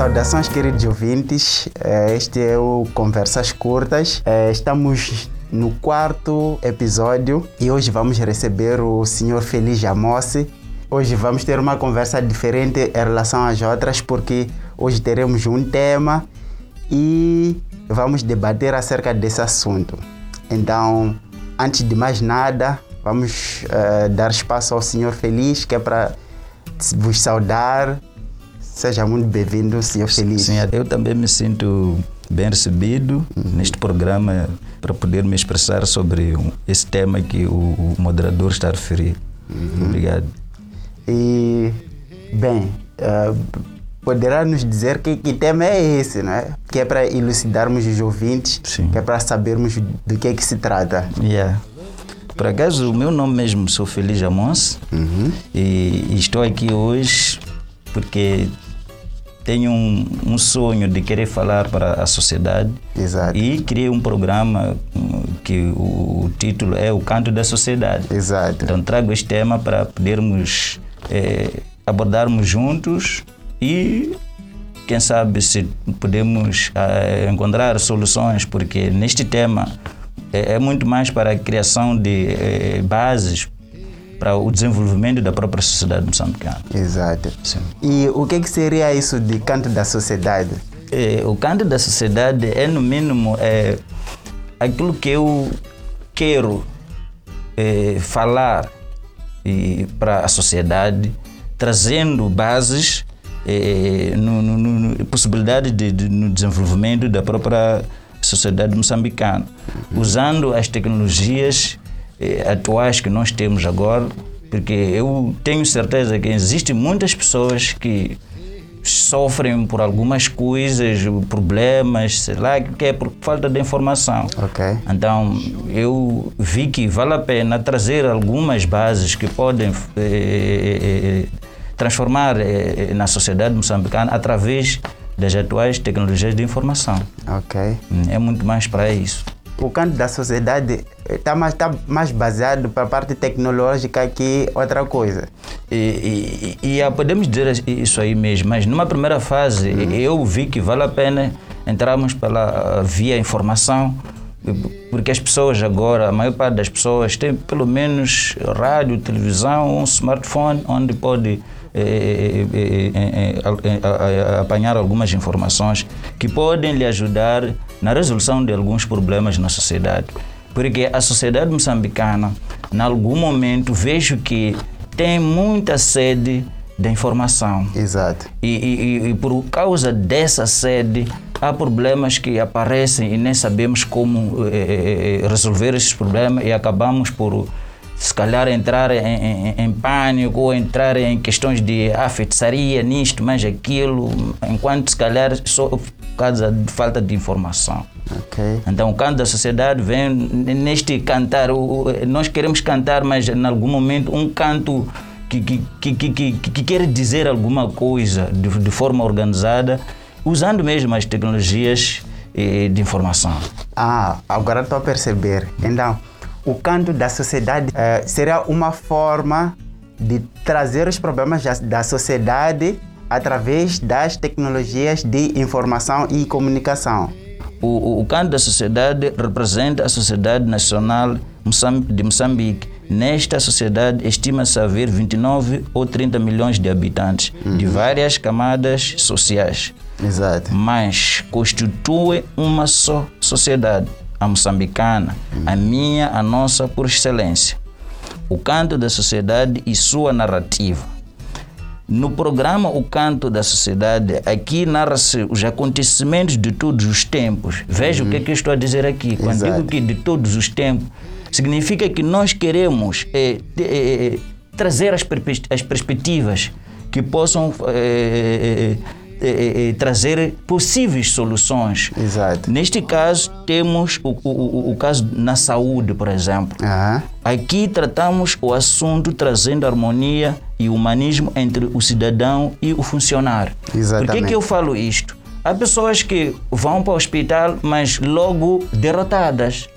Saudações, queridos ouvintes. Eh, Este é o Conversas Curtas. Eh, Estamos no quarto episódio e hoje vamos receber o Sr. Feliz Amossi. Hoje vamos ter uma conversa diferente em relação às outras, porque hoje teremos um tema e vamos debater acerca desse assunto. Então, antes de mais nada, vamos eh, dar espaço ao Senhor Feliz, que é para vos saudar. Seja muito bem-vindo, Senhor Feliz. Sim, eu também me sinto bem recebido neste programa para poder me expressar sobre esse tema que o, o moderador está a referir. Obrigado. E, bem, eh, poderá nos dizer que, que tema é esse, não é? Que é para elucidarmos os ouvintes, Sim. que é para sabermos do que é que se trata. Yeah. Por acaso, o meu nome mesmo, sou Feliz Amons e, e estou aqui hoje porque tenho um, um sonho de querer falar para a sociedade Exato. e criei um programa que o, o título é O Canto da Sociedade. Exato. Então trago este tema para podermos eh, abordarmos juntos e quem sabe se podemos ah, encontrar soluções, porque neste tema é, é muito mais para a criação de bases para o desenvolvimento da própria sociedade moçambicana. Exato. Sim. E o que, que seria isso de canto da sociedade? Eh, o canto da sociedade é, no mínimo, é, aquilo que eu quero eh, falar para a sociedade, trazendo bases, eh, no, no, no, possibilidade de, de- no desenvolvimento da própria sociedade moçambicana, usando as tecnologias atuais que nós temos agora, porque eu tenho certeza que existem muitas pessoas que sofrem por algumas coisas, problemas, sei lá, que é por falta de informação. Ok. Então, eu vi que vale a pena trazer algumas bases que podem eh, eh, eh, transformar eh, na sociedade moçambicana através das atuais tecnologias de informação. Ok. Hum, É muito mais para isso. O canto da sociedade está mais, tá mais baseado para a parte tecnológica que outra coisa. E, e- e- e podemos dizer isso aí mesmo, mas numa primeira fase eu vi que vale a pena entrarmos pela via informação, porque as pessoas agora, a maior parte das pessoas tem pelo menos rádio, televisão, um smartphone onde pode apanhar algumas informações que podem lhe ajudar na resolução de alguns problemas na sociedade. Porque a sociedade moçambicana, em algum momento, vejo que tem muita sede de informação. Exato. E, e- e- e por causa dessa sede, há problemas que aparecem e nem sabemos como eh, eh, eh, resolver esses problemas e acabamos por, se calhar, entrar em, em- em pânico ou entrar em questões de ah, feitiçaria, nisto, mais aquilo, enquanto, se calhar, só por causa de falta de informação. Ok. Então o canto da sociedade vem neste cantar. Nós queremos cantar, mas em algum momento um canto que, que, que, que, que- que quer dizer alguma coisa de, de forma organizada, usando mesmo as tecnologias eh, de informação. Ah, agora estou a perceber. Então, o canto da sociedade eh, seria uma forma de trazer os problemas da, da sociedade através das tecnologias de informação e comunicação. O, o, o canto da sociedade representa a Sociedade Nacional de Moçambique. Nesta sociedade, estima-se haver 29 ou 30 milhões de habitantes, de várias camadas sociais. Exato. mas constitui uma só sociedade, a moçambicana, a minha, a nossa por excelência. O canto da sociedade e sua narrativa. No programa O Canto da Sociedade, aqui narra-se os acontecimentos de todos os tempos. Veja o que é que eu estou a dizer aqui. Quando Exato. digo que de todos os tempos, significa que nós queremos eh, eh, trazer as, as perspectivas que possam eh, eh, trazer possíveis soluções. Exato. Neste caso, temos o, o, o- caso na saúde, por exemplo. Aham. Aqui tratamos o assunto trazendo harmonia e humanismo entre o cidadão e o funcionário. Por que, Exatamente. que eu falo isto? Há pessoas que vão para o hospital, mas logo derrotadas.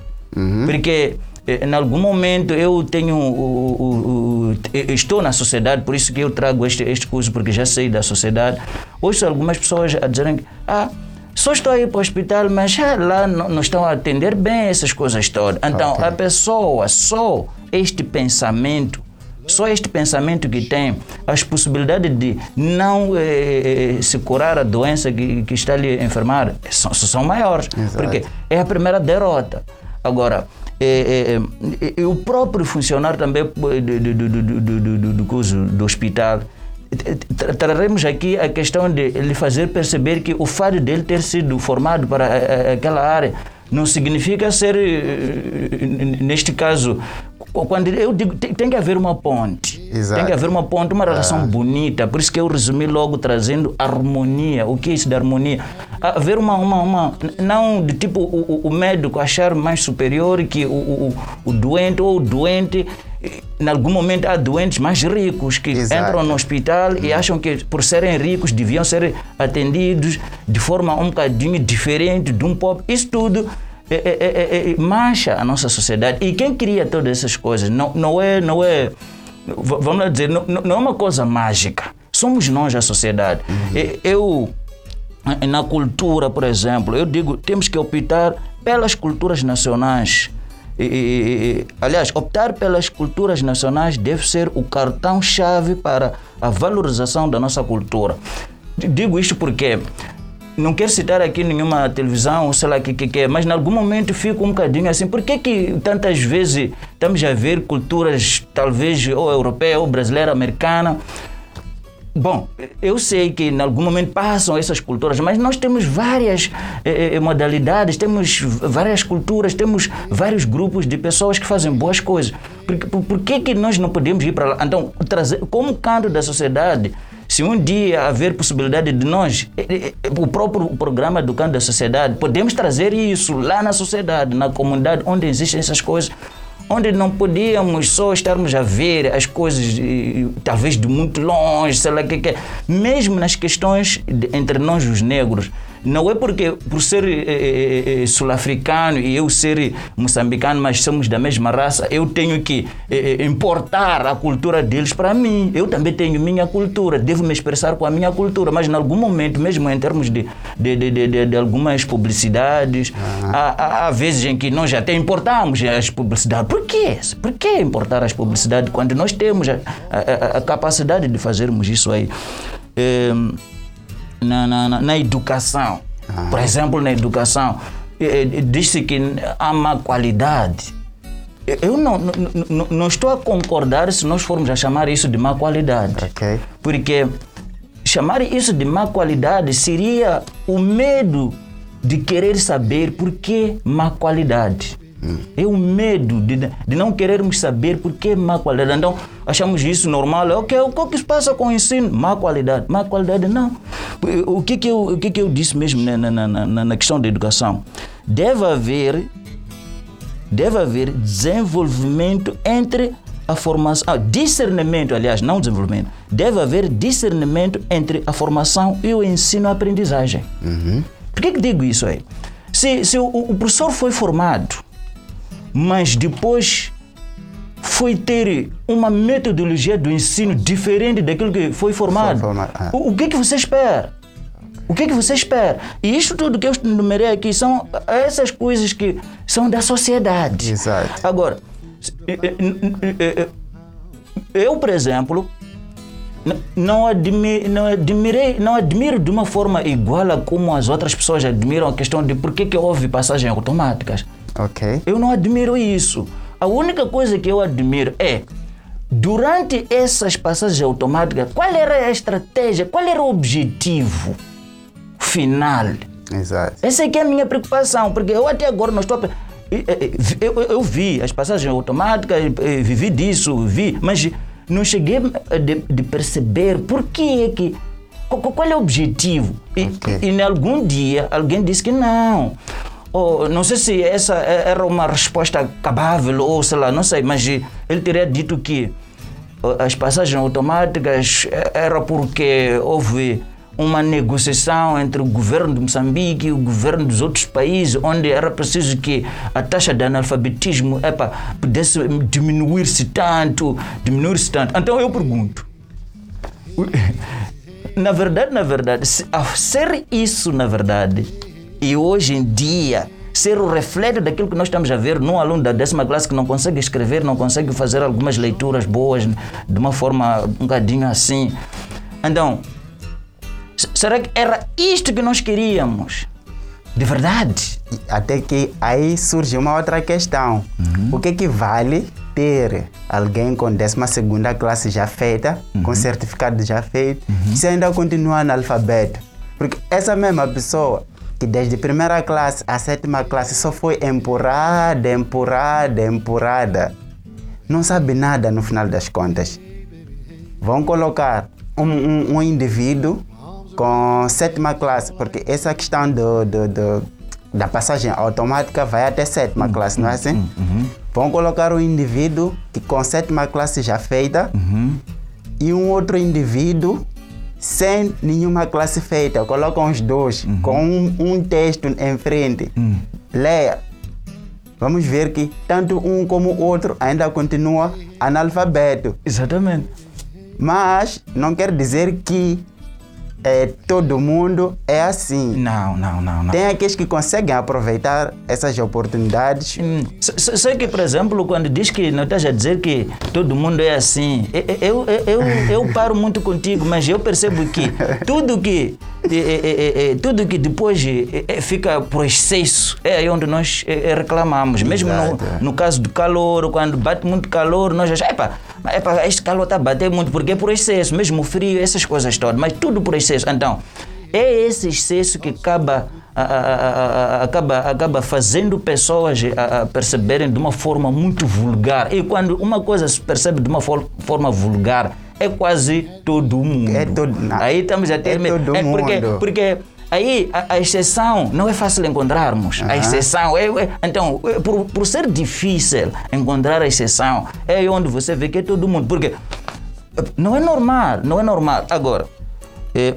Porque eh, em algum momento eu tenho o- o- o- estou na sociedade, por isso que eu trago este, este curso, porque já saí da sociedade. Ouço algumas pessoas a dizerem que ah, só estou aí para o hospital, mas ah, lá não, não, estão a atender bem essas coisas todas. Então, okay. a pessoa, só este pensamento, só este pensamento que tem, as possibilidades de não eh, se curar a doença que, que está ali enfermar são, são maiores. Exato. Porque é a primeira derrota. Agora, é, é, é, o próprio funcionário também do, do, do, do, do, do, do hospital. Traremos aqui a questão de lhe fazer perceber que o fato dele ter sido formado para aquela área não significa ser, neste caso, quando eu digo, tem, tem que haver uma ponte. Exato. Tem que haver uma ponte, uma relação ah. bonita. Por isso que eu resumi logo trazendo harmonia. O que é isso de harmonia? Haver uma, uma, uma não de tipo o, o médico achar mais superior que o, o, o doente ou o doente em algum momento há doentes mais ricos que Exato. entram no hospital hum. e acham que por serem ricos deviam ser atendidos de forma um bocadinho diferente de um pobre. Isso tudo é, é, é, é, mancha a nossa sociedade. E quem cria todas essas coisas não, não é, não é, vamos dizer, não, não é uma coisa mágica. Somos nós a sociedade. Uhum. Eu, na cultura, por exemplo, eu digo, temos que optar pelas culturas nacionais e, e, aliás, optar pelas culturas nacionais deve ser o cartão-chave para a valorização da nossa cultura. Digo isto porque não quero citar aqui nenhuma televisão, sei lá o que, que, que é, mas em algum momento fico um bocadinho assim, por que, tantas vezes estamos a ver culturas, talvez ou europeia, ou brasileira, americana, Bom, eu sei que em algum momento passam essas culturas, mas nós temos várias eh, eh, modalidades, temos várias culturas, temos vários grupos de pessoas que fazem boas coisas. Por, por, por que, que nós não podemos ir para lá? Então, trazer, como canto da sociedade, se um dia haver possibilidade de nós, eh, eh, o próprio programa do canto da sociedade, podemos trazer isso lá na sociedade, na comunidade onde existem essas coisas onde não podíamos só estarmos a ver as coisas, talvez de muito longe, sei lá o que, que é. Mesmo nas questões de, entre nós, os negros, não é porque por ser eh, eh, eh, sul-africano e eu ser moçambicano, mas somos da mesma raça, eu tenho que importar a cultura deles para mim. Eu também tenho minha cultura, devo me expressar com a minha cultura, mas em algum momento, mesmo em termos de, de, de, de, de algumas publicidades, uhum. há, há, há, vezes em que nós até importamos as publicidades. Por quê? Por que importar as publicidades quando nós temos a, a, a capacidade de fazermos isso aí? É, na, na, na educação. Ah. Por exemplo, na educação, disse que há má qualidade. Eu não, não, não, estou a concordar se nós formos a chamar isso de má qualidade. Okay. Porque chamar isso de má qualidade seria o medo de querer saber por que má qualidade. É o medo de, de não querermos saber por que má qualidade. Então, achamos isso normal. Ok, o que se passa com o ensino? Má qualidade. Má qualidade, não. O que, que, eu, o que, que eu disse mesmo na, na, na, na questão da educação? Deve haver, deve haver desenvolvimento entre a formação, ah, discernimento, aliás, não desenvolvimento, deve haver discernimento entre a formação e o ensino-aprendizagem. Uhum. Por que, que digo isso aí? Se, se o, o professor foi formado mas depois foi ter uma metodologia do ensino diferente daquilo que foi formado. É. o, o, que, que você espera? O que, que você espera? E isto tudo que eu enumerei aqui são essas coisas que são da sociedade. Exato. Agora, eu, por exemplo, não, admi, não, admirei, não admiro de uma forma igual a como as outras pessoas admiram a questão de por que, que houve passagens automáticas. Ok. Eu não admiro isso. A única coisa que eu admiro é, durante essas passagens automáticas, qual era a estratégia, qual era o objetivo final? Exato. Essa aqui é a minha preocupação, porque eu até agora não estou. Eu, eu, eu vi as passagens automáticas, vivi disso, vi, mas não cheguei de, de perceber por que é que. Qual é o objetivo? E, okay. e, em algum dia alguém disse que não ou não sei se essa era uma resposta cabável ou sei lá, não sei, mas ele teria dito que as passagens automáticas era porque houve uma negociação entre o governo de Moçambique e o governo dos outros países, onde era preciso que a taxa de analfabetismo epa, pudesse diminuir-se tanto, diminuir-se tanto. Então eu pergunto, na verdade, na verdade, se, a ser isso na verdade, e hoje em dia ser o reflexo daquilo que nós estamos a ver num aluno da décima classe que não consegue escrever, não consegue fazer algumas leituras boas de uma forma um bocadinho assim. Então, será que era isto que nós queríamos? De verdade? Até que aí surge uma outra questão. Uhum. O que que vale ter alguém com 12 classe já feita, uhum. com certificado já feito, uhum. se ainda continua analfabeto? Porque essa mesma pessoa que desde primeira classe à sétima classe só foi empurrada, empurrada, empurrada. Não sabe nada no final das contas. Vão colocar um, um, um indivíduo com sétima classe, porque essa questão do, do, do, da passagem automática vai até sétima uhum, classe, não é assim? Uhum. Vão colocar um indivíduo que com sétima classe já feita uhum. e um outro indivíduo sem nenhuma classe feita. Colocam os dois uhum. com um, um, texto em frente. Uhum. Leia. Vamos ver que tanto um como o outro ainda continua analfabeto. Exatamente. Mas não quer dizer que é, todo mundo é assim. Não, não, não, não. Tem aqueles que conseguem aproveitar essas oportunidades. Hum. Sei que, por exemplo, quando diz que não estás a dizer que todo mundo é assim, eu, eu, eu, eu paro muito contigo, mas eu percebo que tudo que, é, é, é, tudo que depois fica por excesso é aí onde nós reclamamos. Mesmo no, no caso do calor, quando bate muito calor, nós achamos, epa, epa, este calor está a bater muito, porque é por excesso, mesmo o frio, essas coisas todas, mas tudo por excesso. Então, é esse excesso que acaba, a, a, a, acaba, acaba fazendo pessoas perceberem de uma forma muito vulgar. E quando uma coisa se percebe de uma for, forma vulgar, é quase todo mundo. É todo, Aí estamos a ter... É todo é porque, mundo. Porque aí a, a, exceção não é fácil encontrarmos. Uhum. A exceção é, é então é, por, por ser difícil encontrar a exceção é onde você vê que é todo mundo, porque não é normal, não é normal. Agora é,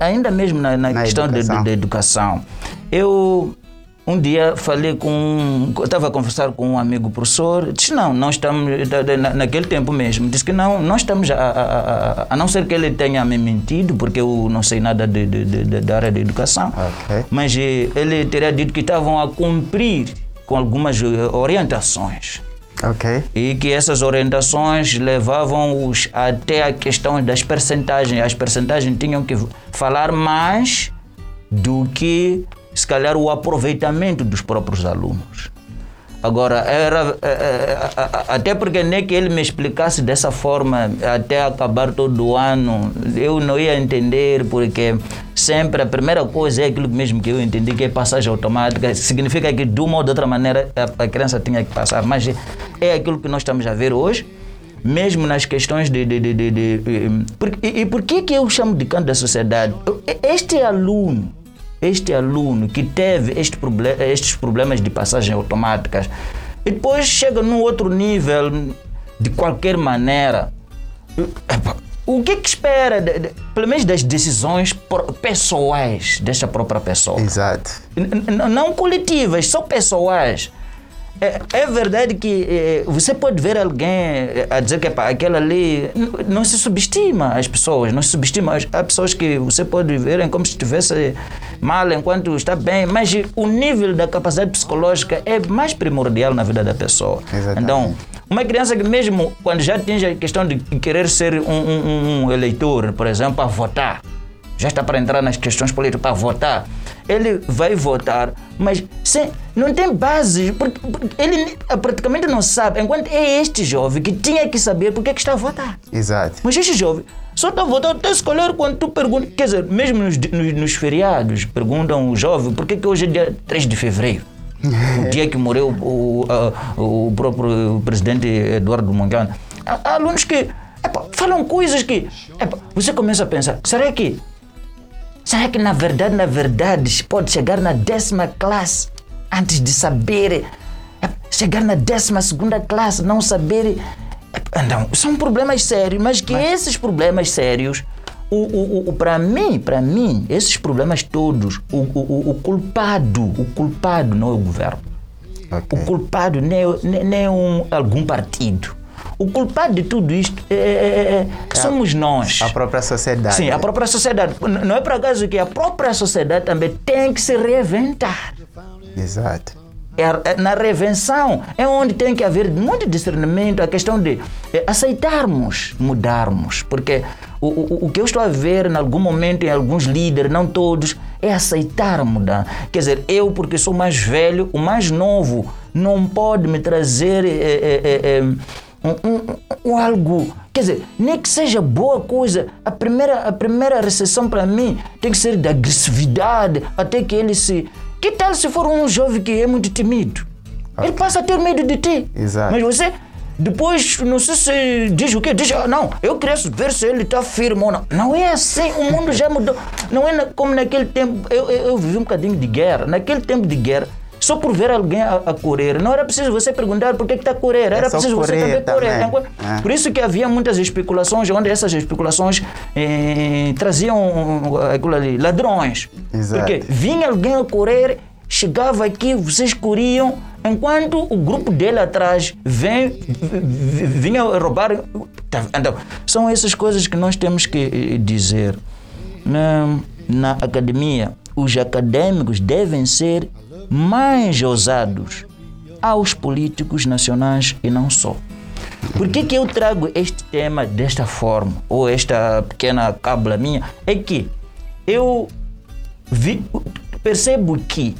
ainda mesmo na, na, na questão educação. Da educação, eu um dia falei com. Estava a conversar com um amigo professor, disse: não, não estamos. Naquele tempo mesmo, disse que não, não estamos. A, a, a, a não ser que ele tenha me mentido, porque eu não sei nada de, de, de, da área da educação, okay. mas eh, ele teria dito que estavam a cumprir com algumas eh, orientações. Okay. E que essas orientações levavam-os até a questão das percentagens. As percentagens tinham que falar mais do que, se calhar, o aproveitamento dos próprios alunos. Agora, era, é, é, até porque nem que ele me explicasse dessa forma, até acabar todo o ano, eu não ia entender, porque sempre a primeira coisa é aquilo mesmo que eu entendi, que é passagem automática. Significa que, de uma ou de outra maneira, a, criança tinha que passar. Mas é aquilo que nós estamos a ver hoje, mesmo nas questões de. de, de, de, de e, e por que, que eu chamo de canto da sociedade? Este aluno este aluno que teve este problem estes problemas de passagem automáticas e depois chega num outro nível de qualquer maneira. O que, que espera, de, de, pelo menos das decisões pessoais desta própria pessoa? Exato. N não coletivas, só pessoais. É, é, verdade que é, você pode ver alguém é, a dizer que pá, aquela ali não se subestima as pessoas, não se subestima. Há pessoas que você pode ver como se estivesse mal enquanto está bem, mas o nível da capacidade psicológica é mais primordial na vida da pessoa. Exatamente. Então, uma criança que mesmo quando já atinge a questão de querer ser um, um, um eleitor, por exemplo, para votar, já está para entrar nas questões políticas para votar, ele vai votar, mas sem, não tem base, porque, porque, ele praticamente não sabe. Enquanto é este jovem que tinha que saber porque é que está a votar. Exato. Mas este jovem só está a votar até escolher quando tu perguntas. Quer dizer, mesmo nos, nos, nos feriados, perguntam o jovem por que, que hoje é dia 3 de fevereiro. o dia que morreu o, o, o próprio presidente Eduardo Mondlane. Há alunos que epa, falam coisas que epa, você começa a pensar: será que Será que na verdade, na verdade, pode chegar na décima classe antes de saber? É, chegar na décima segunda classe, não saber. É, então, são problemas sérios, mas que mas... esses problemas sérios o, o, o, para mim, para mim, esses problemas todos, o, o, o culpado, o culpado não é o governo. Ok. O culpado nem é, nem é um, algum partido. O culpado de tudo isto é, é- é- somos nós. A própria sociedade. Sim, a própria sociedade. Não é por acaso que a própria sociedade também tem que se reinventar. Exato. É é na revenção é onde tem que haver muito discernimento, a questão de é, aceitarmos, mudarmos. Porque o, o, o que eu estou a ver em algum momento em alguns líderes, não todos, é aceitar mudar. Quer dizer, eu, porque sou mais velho, o mais novo, não pode me trazer é, é, é, é, um, um- um algo. Quer dizer, nem que seja boa coisa, a primeira, a primeira recepção para mim tem que ser de agressividade, até que ele se. Que tal se for um jovem que é muito tímido? Ele passa a ter medo de ti. Exato. Mas você, depois, não sei se diz o quê? Diz, ah, não, eu queria ver se ele está firme ou não. Não é assim, o mundo já mudou. Não é como naquele tempo. Eu, eu, eu vivi um bocadinho de guerra. Naquele tempo de guerra, só por ver alguém a, a correr, não era preciso você perguntar por que está a correr, era É preciso você correr também correr. Enquanto- É. Por isso que havia muitas especulações, onde essas especulações eh, traziam aquilo ali, ladrões. Exato. Porque vinha alguém a correr, chegava aqui, vocês corriam, enquanto o grupo dele atrás vem, vinha roubar. Tá, Então, são essas coisas que nós temos que eh, dizer. Na, na academia, os acadêmicos devem ser mais ousados aos políticos nacionais e não só. Por que, que eu trago este tema desta forma, ou esta pequena cábula minha? É que eu vi- percebo que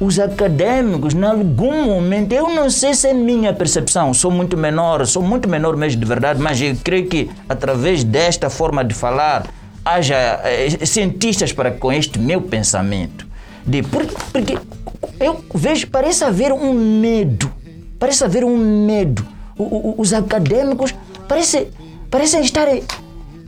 os acadêmicos, em algum momento, eu não sei se é minha percepção, sou muito menor, sou muito menor mesmo de verdade, mas eu creio que através desta forma de falar, haja eh, cientistas para com este meu pensamento. De, por- porque eu vejo, parece haver um medo, parece haver um medo. O- o- os acadêmicos parecem, parecem estarem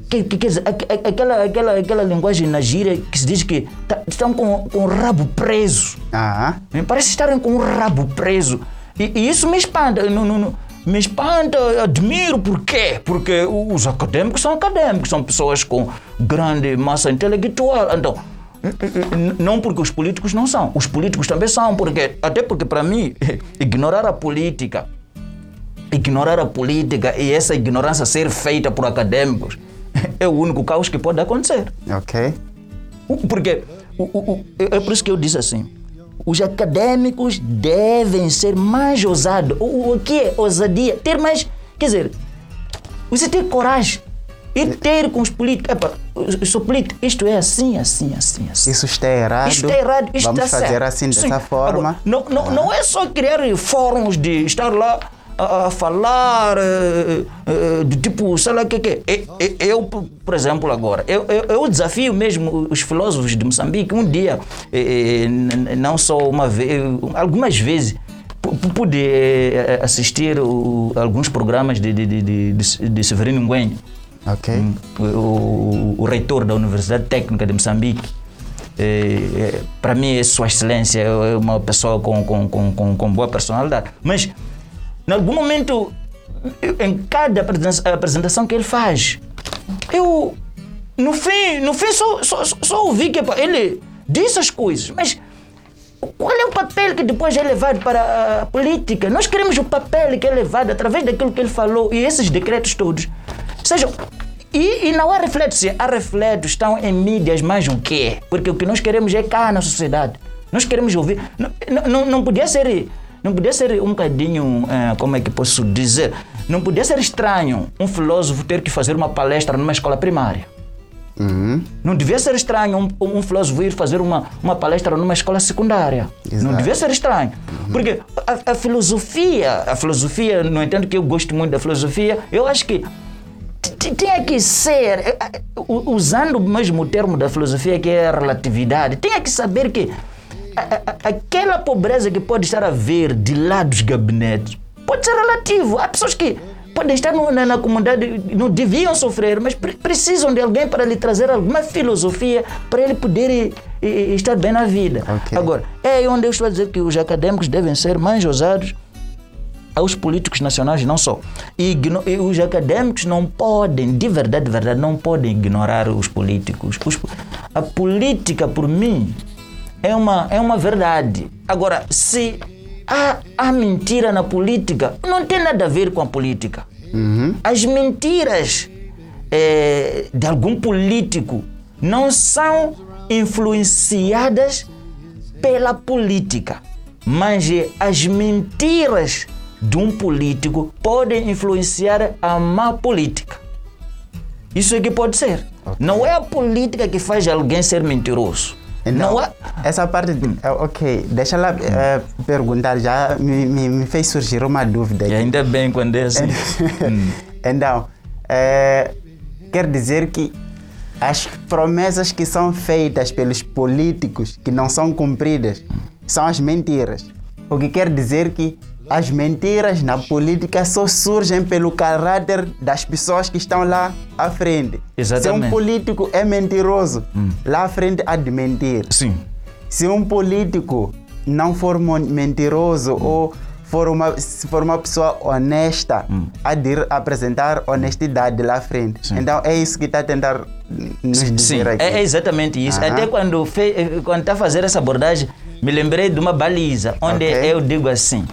que, que, quer dizer, aqu- aqu- aquela, aquela, aquela linguagem na gíria que se diz que tá- estão com, com o rabo preso. Ah, Parece estarem com o rabo preso. E, e isso me espanta. Não, não, não. Me espanta, admiro. Por quê? Porque os acadêmicos são acadêmicos, são pessoas com grande massa intelectual. Então, não porque os políticos não são. Os políticos também são, porque, até porque para mim, ignorar a política, ignorar a política e essa ignorância ser feita por acadêmicos é o único caos que pode acontecer. ok. Porque o- o- o- é por isso que eu disse assim. Os acadêmicos devem ser mais ousados. O, o que é ousadia? Ter mais. Quer dizer, você ter coragem. Ir ter com os políticos. Epa, eu sou político. Isto é assim, assim, assim, assim. Isso está errado. Isto está errado, isto Vamos fazer certo. assim, Sim. dessa forma. Agora, não, não, não é só criar fóruns de estar lá a, a falar eh, eh, de tipo, sei lá o que que é. Eu, por exemplo, agora, eu, eu, eu desafio mesmo os filósofos de Moçambique um dia, eh, eh, não só uma vez, algumas vezes, pu- pu- pude assistir o- alguns programas de, de, de, de, de- de Severino Nguenho Ok. o, o- reitor da Universidade Técnica de Moçambique. É, para mim, é Sua Excelência é uma pessoa com, com, com, com, boa personalidade. Mas, em algum momento, em cada apresen- apresentação que ele faz, eu, no fim, no fim só, só, só ouvi que ele disse as coisas, mas qual é o papel que depois é levado para a política? Nós queremos o papel que é levado através daquilo que ele falou e esses decretos todos. Sejam. E, e não há reflexos. Há reflexos, estão em mídias, mas o quê? Porque o que nós queremos é cá na sociedade. Nós queremos ouvir. Não, não, não- não podia ser. Não podia ser um bocadinho, eh, como é que posso dizer? Não podia ser estranho um filósofo ter que fazer uma palestra numa escola primária. Uhum. Não devia ser estranho um, um filósofo ir fazer uma, uma palestra numa escola secundária. Não Exato. devia ser estranho. Porque a, a filosofia, a filosofia, no entanto que eu gosto muito da filosofia, eu acho que tinha que ser, eh, eh, usando mesmo o termo da filosofia que é a relatividade, tinha que saber que aquela pobreza que pode estar a ver de lá dos gabinetes pode ser relativo. Há pessoas que podem estar no- na, na comunidade, não deviam sofrer, mas pre- precisam de alguém para lhe trazer alguma filosofia para ele poder eh, eh, estar bem na vida. Ok. Agora, é onde eu estou a dizer que os acadêmicos devem ser mais ousados aos políticos nacionais não só. E, e os acadêmicos não podem, de verdade, de verdade, não podem ignorar os políticos. Os- a política, por mim, é uma, é uma verdade. Agora, se há, há mentira na política, não tem nada a ver com a política. As mentiras eh, de algum político não são influenciadas pela política, mas eh, as mentiras de um político podem influenciar a má política. Isso é que pode ser. Não é a política que faz alguém ser mentiroso. Não é. Essa parte, é, ok, deixa lá é, perguntar, já me, me, me fez surgir uma dúvida E ainda bem quando é assim. Hum. então, é, quer dizer que as promessas que são feitas pelos políticos que não são cumpridas são as mentiras. O que quer dizer que as mentiras na política só surgem pelo caráter das pessoas que estão lá à frente. Se um Exatamente. político é mentiroso, lá à frente há de mentir. Sim. Se um político não for mentiroso ou for uma, se for uma pessoa honesta, há de ir apresentar honestidade lá à frente. Então é isso que está a tentar nos Sim, dizer aqui. é, é exatamente isso. Aham. Até quando eh, quando está a fazer essa abordagem, me lembrei de uma baliza, onde Ok. eu digo assim,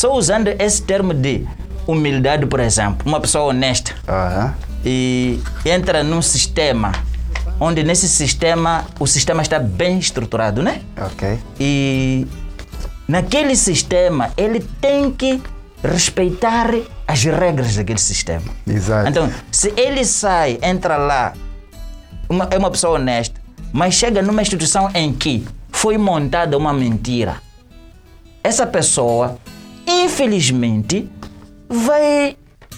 só usando esse termo de humildade, por exemplo, uma pessoa honesta Aham. e entra num sistema onde nesse sistema o sistema está bem estruturado, né? Ok. E naquele sistema ele tem que respeitar as regras daquele sistema. Exato. Então, se ele sai, entra lá, uma- é uma pessoa honesta, mas chega numa instituição em que foi montada uma mentira, essa pessoa, infelizmente, vai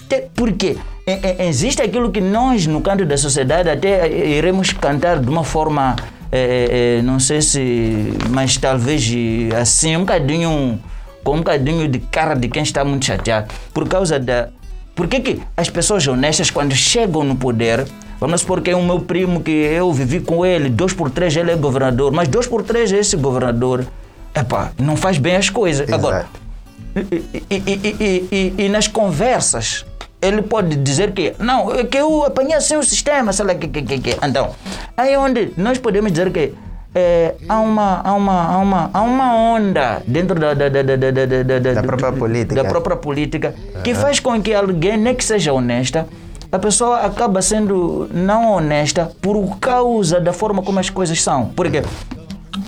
ter. Porque existe aquilo que nós, no canto da sociedade, até eh, iremos cantar de uma forma. eh, eh, não sei se. Mas talvez eh, assim, um bocadinho. Com um bocadinho de cara de quem está muito chateado. Por causa da. Por que, que as pessoas honestas, quando chegam no poder, vamos supor que é o meu primo que eu vivi com ele, dois por três ele é governador, mas dois por três esse governador, epá, não faz bem as coisas. Agora, Exato. e, e- e- e- nas conversas, ele pode dizer que não, é que eu apanhei assim o sistema, sei lá, que, que, que, que. Então, aí é onde nós podemos dizer que é, há, uma, há, uma, há, uma, há uma onda dentro da, da, da, da, da, da, da, da- própria política. Da própria política, que faz com que alguém, nem que seja honesta, a pessoa acaba sendo não honesta por causa da forma como as coisas são. Porque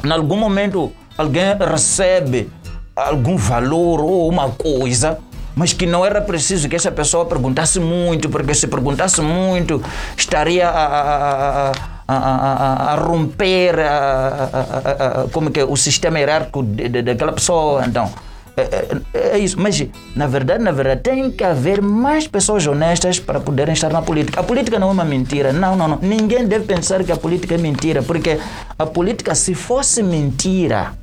em algum momento alguém recebe algum valor ou uma coisa, mas que não era preciso que essa pessoa perguntasse muito, porque se perguntasse muito estaria a, a- a- a- romper como que é, o sistema hierárquico de- de- daquela pessoa. Então, é, é- é isso. Mas, na verdade, na verdade, tem que haver mais pessoas honestas para poderem estar na política. A política não é uma mentira. Não, não, não. Ninguém deve pensar que a política é mentira, porque a política, se fosse mentira,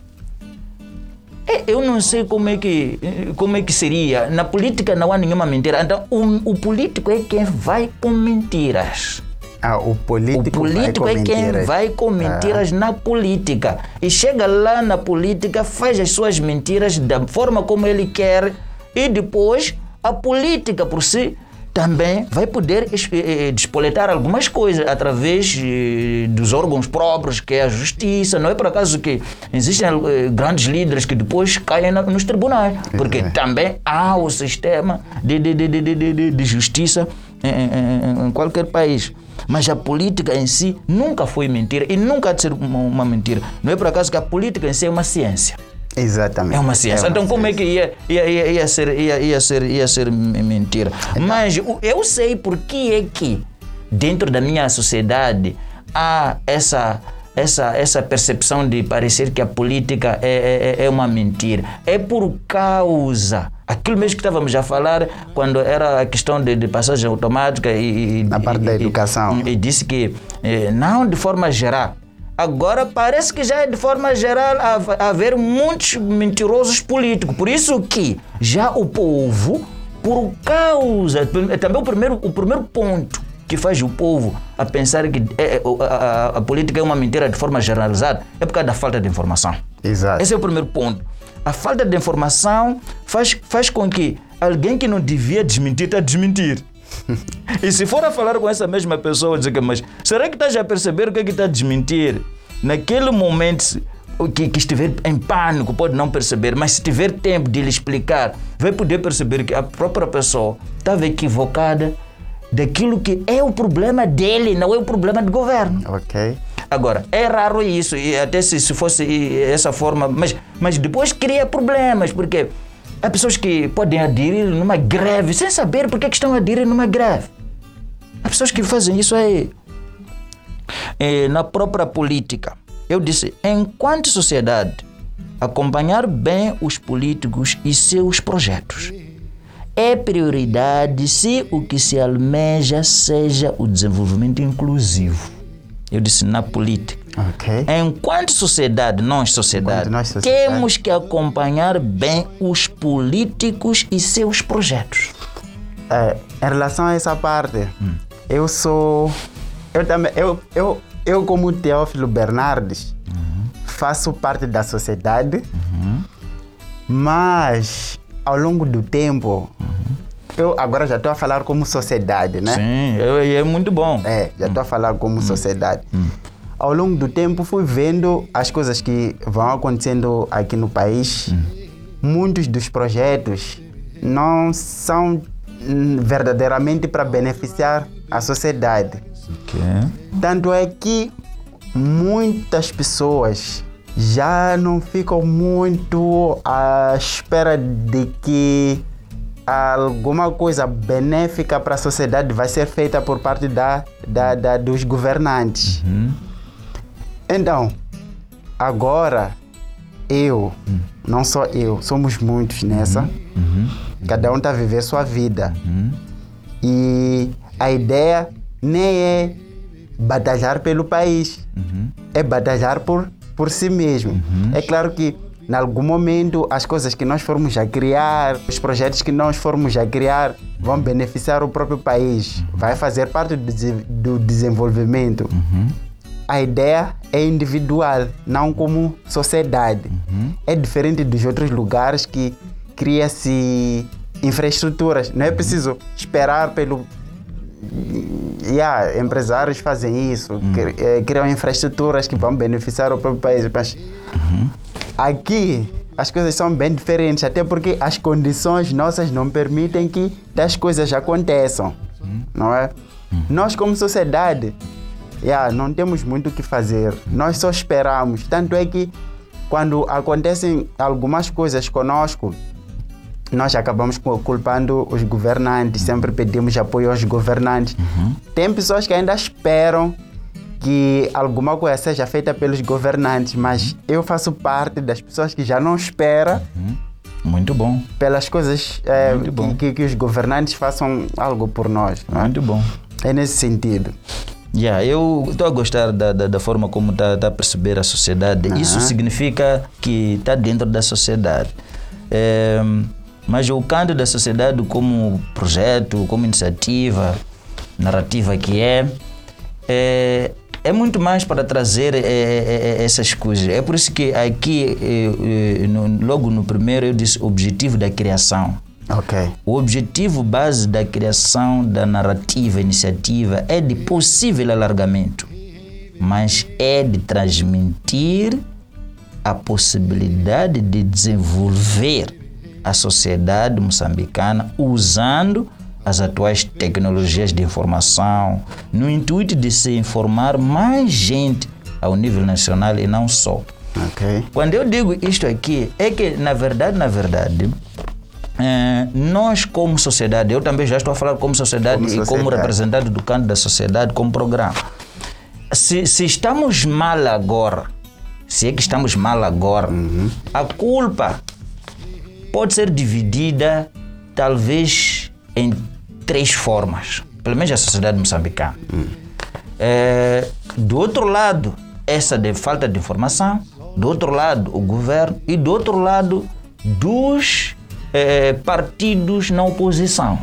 eu não sei como é que como é que seria. Na política não há nenhuma mentira. Então, o, o político é quem vai com mentiras. Ah, o político, O político é quem vai com mentiras na política. E chega lá na política, faz as suas mentiras da forma como ele quer. E depois, a política por si também vai poder eh, eh, despoletar algumas coisas através eh, dos órgãos próprios, que é a justiça. Não é por acaso que existem grandes líderes que depois caem nos tribunais. Porque É. também há o sistema de, de, de, de, de, de- de justiça em, em- em qualquer país. Mas a política em si nunca foi mentira e nunca há de ser uma, uma mentira. Não é por acaso que a política em si é uma ciência. Exatamente. É uma ciência. então, como é que ia, ia, ia, ia ser, ia, ia, ser, ia ser mentira? Mas o- eu sei por que é que, dentro da minha sociedade, há essa, essa, essa percepção de parecer que a política é, é, é uma mentira. É por causa. Aquilo mesmo que estávamos a falar quando era a questão de, de passagem automática e. e- Na parte e- da e- educação. E disse que eh, não de forma geral. Agora parece que já é de forma geral hav- haver muitos mentirosos políticos. Por isso que já o povo, por causa. Também o primeiro, o primeiro ponto que faz o povo a pensar que é- é- a, a- a política é uma mentira de forma generalizada é por causa da falta de informação. Exato. Esse é o primeiro ponto. A falta de informação faz, faz com que alguém que não devia desmentir, está a desmentir. e se for a falar com essa mesma pessoa, dizer que, mas será que estás a perceber o que é que está a desmentir? Naquele momento que, que estiver em pânico, pode não perceber, mas se tiver tempo de lhe explicar, vai poder perceber que a própria pessoa estava equivocada daquilo que é o problema dele, não é o problema do governo. Ok. Agora, é raro isso, e até se, se fosse essa forma, mas, mas depois cria problemas, porque há pessoas que podem aderir numa greve sem saber porque que estão a aderir numa greve. Há pessoas que fazem isso aí. E na própria política, eu disse, enquanto sociedade, acompanhar bem os políticos e seus projetos é prioridade se o que se almeja seja o desenvolvimento inclusivo. Eu disse na política. Ok. Enquanto sociedade, nós sociedade, nós, sociedade. temos que acompanhar bem os políticos e seus projetos. É, em relação a essa parte, eu sou. Eu também. Eu, eu, eu como Teófilo Bernardes, faço parte da sociedade, mas ao longo do tempo, eu agora já estou a falar como sociedade, né? Sim, é, é muito bom. É, já estou a falar como sociedade. Ao longo do tempo fui vendo as coisas que vão acontecendo aqui no país. Muitos dos projetos não são hum, verdadeiramente para beneficiar a sociedade. Ok. Tanto é que muitas pessoas já não ficam muito à espera de que alguma coisa benéfica para a sociedade vai ser feita por parte da, da, da- dos governantes. Então, agora eu, não só eu, somos muitos nessa. Cada um está a viver sua vida. E a ideia nem é batalhar pelo país, é batalhar por, por si mesmo. É claro que, em algum momento, as coisas que nós formos a criar, os projetos que nós formos a criar, vão beneficiar o próprio país, vai fazer parte do, do desenvolvimento. A ideia é individual, não como sociedade. É diferente dos outros lugares que cria-se infraestruturas. Não é preciso esperar pelo yeah, empresários fazem isso, cri- eh, criam infraestruturas que vão beneficiar o próprio país. Mas aqui as coisas são bem diferentes, até porque as condições nossas não permitem que tais coisas aconteçam, não é? Nós como sociedade, yeah, não temos muito o que fazer, nós só esperamos. Tanto é que quando acontecem algumas coisas conosco, nós acabamos cu- culpando os governantes, sempre pedimos apoio aos governantes. Tem pessoas que ainda esperam que alguma coisa seja feita pelos governantes, mas eu faço parte das pessoas que já não espera Muito bom, pelas coisas Muito bom. que, que os governantes façam algo por nós. é? muito bom. É nesse sentido. Yeah, eu estou a gostar da, da, da forma como está a perceber a sociedade. Isso significa que está dentro da sociedade. É, mas o canto da sociedade como projeto, como iniciativa, narrativa que é, é, é muito mais para trazer é, essas coisas. É por isso que aqui, no- logo no primeiro, eu disse objetivo da criação. Ok. O objetivo base da criação da narrativa iniciativa é de possível alargamento, mas é de transmitir a possibilidade de desenvolver a sociedade moçambicana usando as atuais tecnologias de informação, no intuito de se informar mais gente ao nível nacional e não só. Ok. Quando eu digo isto aqui, é que na verdade, na verdade, eh, nós como sociedade, eu também já estou a falar como sociedade Como e como sociedade. representante do canto da sociedade, como programa. Se, se estamos mal agora, se é que estamos mal agora, a culpa pode ser dividida talvez em três formas, pelo menos a sociedade moçambicana. É, do outro lado, essa de falta de informação, do outro lado, o governo, e do outro lado, dos eh, partidos na oposição.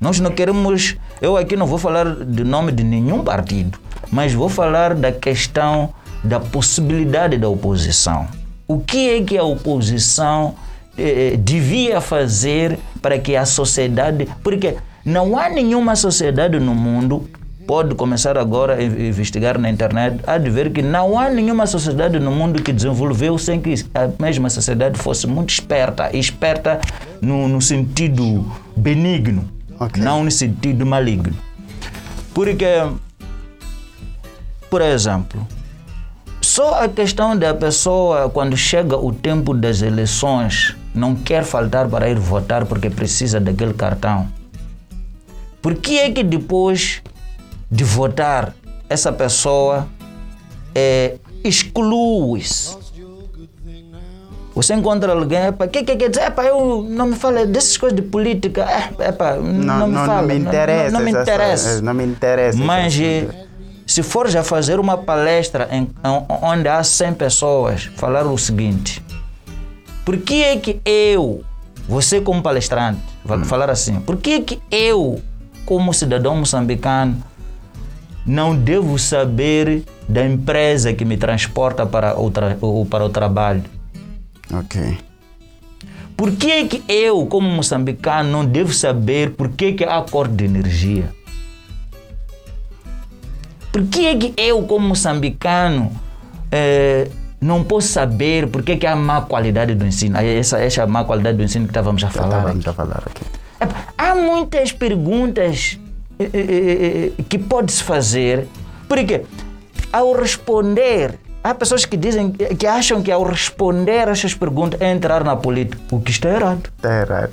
Nós não queremos. Eu aqui não vou falar do nome de nenhum partido, mas vou falar da questão da possibilidade da oposição. O que é que a oposição eh, devia fazer para que a sociedade. Porque não há nenhuma sociedade no mundo pode começar agora a investigar na internet, há de ver que não há nenhuma sociedade no mundo que desenvolveu sem que a mesma sociedade fosse muito esperta, esperta no, no sentido benigno, Ok. não no sentido maligno. Porque, por exemplo, só a questão da pessoa, quando chega o tempo das eleições, não quer faltar para ir votar porque precisa daquele cartão. Por que é que depois de votar, essa pessoa é, exclui-se? Você encontra alguém, epa, que que quer dizer? Epa, eu não me fala dessas coisas de política, é, epa, não, me fala. me interessa. Não, não me essa- interessa. Não me interessa. Mas eh, se for já fazer uma palestra em, onde há 100 pessoas, falar o seguinte: por que é que eu, você como palestrante, vai falar assim, por que é que eu, como cidadão moçambicano, não devo saber da empresa que me transporta para o, tra- para o trabalho? Ok. Por que, é que eu, como moçambicano, não devo saber por que, que há corte de energia? Por que, é que eu, como moçambicano, eh, não posso saber por que, que há má qualidade do ensino? Essa, essa má qualidade do ensino que estávamos a falar. estávamos a falar aqui. Há muitas perguntas que pode-se fazer, porque ao responder, há pessoas que dizem que acham que ao responder essas perguntas é entrar na política, o que está errado. Está errado.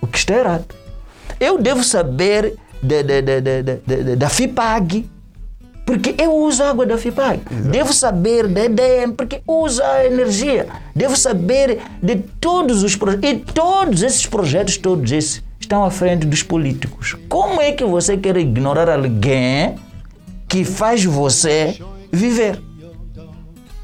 O que está errado. Eu devo saber da, da, da, da, FIPAG, porque eu uso água da FIPAG. Devo saber da EDM, porque uso a energia. Devo saber de todos os projetos. E todos esses projetos, todos esses, estão à frente dos políticos. Como é que você quer ignorar alguém que faz você viver?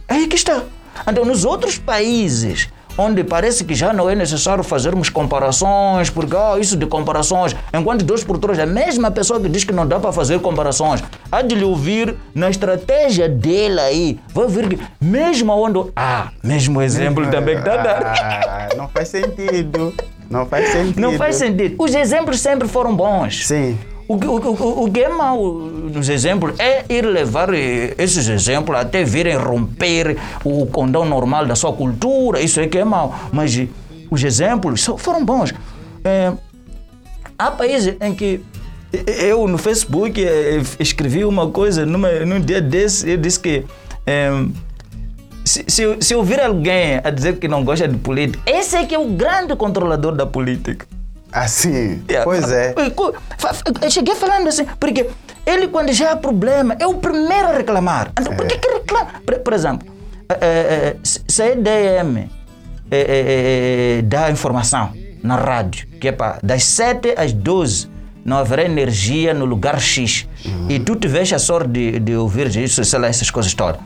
Aí que está. Então, nos outros países, onde parece que já não é necessário fazermos comparações, porque ah, isso de comparações, enquanto dois por três, a mesma pessoa que diz que não dá para fazer comparações, há de lhe ouvir na estratégia dele aí, vai ouvir que mesmo onde. Ah, mesmo exemplo também que está a dar. Ah, não faz sentido. Não faz sentido. Não faz sentido. Os exemplos sempre foram bons. Sim. O, que- o, o, o que é mau nos exemplos é ir levar eh, esses exemplos até virem romper o condão normal da sua cultura. Isso é que é mau. Mas eh, os exemplos foram bons. Eh, há países em que eu no Facebook escrevi uma coisa numa, num dia desse, eu disse que eh, se, se, se ouvir alguém a dizer que não gosta de política, esse é que é o grande controlador da política. Assim. Yeah. Pois é. Eu cheguei falando assim, porque ele, quando já há problema, é o primeiro a reclamar. Então, por que, que reclama? Por, por exemplo, eh, eh, se a EDM eh, dá informação na rádio, que é para das 7 às 12 não haverá energia no lugar X, e tu tiveste a sorte de, de ouvir isso, sei lá, essas coisas todas.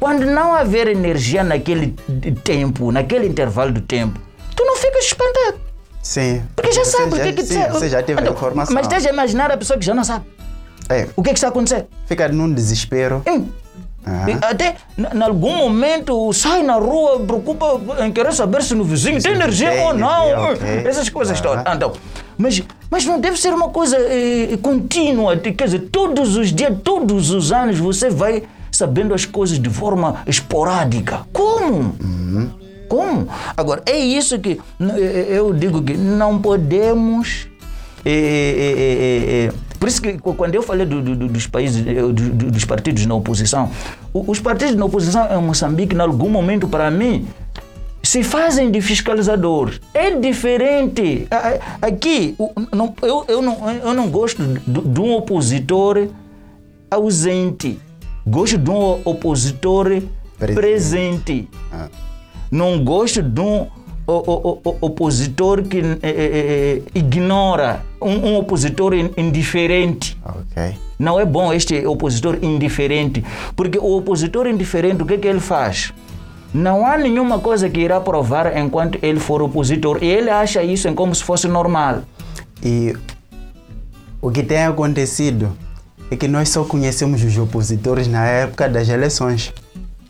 Quando não haver energia naquele tempo, naquele intervalo do tempo, tu não ficas espantado. Sim. Porque já Você sabe o que é que sim, Você já teve a Então, informação. Mas deixa imaginar a pessoa que já não sabe É, o que é que está a acontecer. fica num desespero. Hum. E Até em algum momento sai na rua, preocupa em querer saber se no vizinho tem energia tem ou não. energia, ok. Essas coisas Ah. todas. Então, mas, mas não deve ser uma coisa eh, contínua. de- Quer dizer, todos os dias, todos os anos você vai sabendo as coisas de forma esporádica. Como? Como? Agora, é isso que eu digo que não podemos. eh, eh, eh, por isso que qu- quando eu falei do- do- do- dos países, do- do- dos partidos na oposição, os partidos na oposição em Moçambique, em algum momento, para mim, se fazem de fiscalizadores. É diferente. Aqui, eu, eu, não, eu não gosto de um opositor ausente. Gosto de um opositor Presente. presente. Ah. Não gosto de um o- o- o- opositor que eh, eh, eh, ignora, um, um opositor in- indiferente. Ok. Não é bom este opositor indiferente, porque o opositor indiferente, o que, é que ele faz? Não há nenhuma coisa que irá provar enquanto ele for opositor. E ele acha isso como se fosse normal. E o que tem acontecido é que nós só conhecemos os opositores na época das eleições.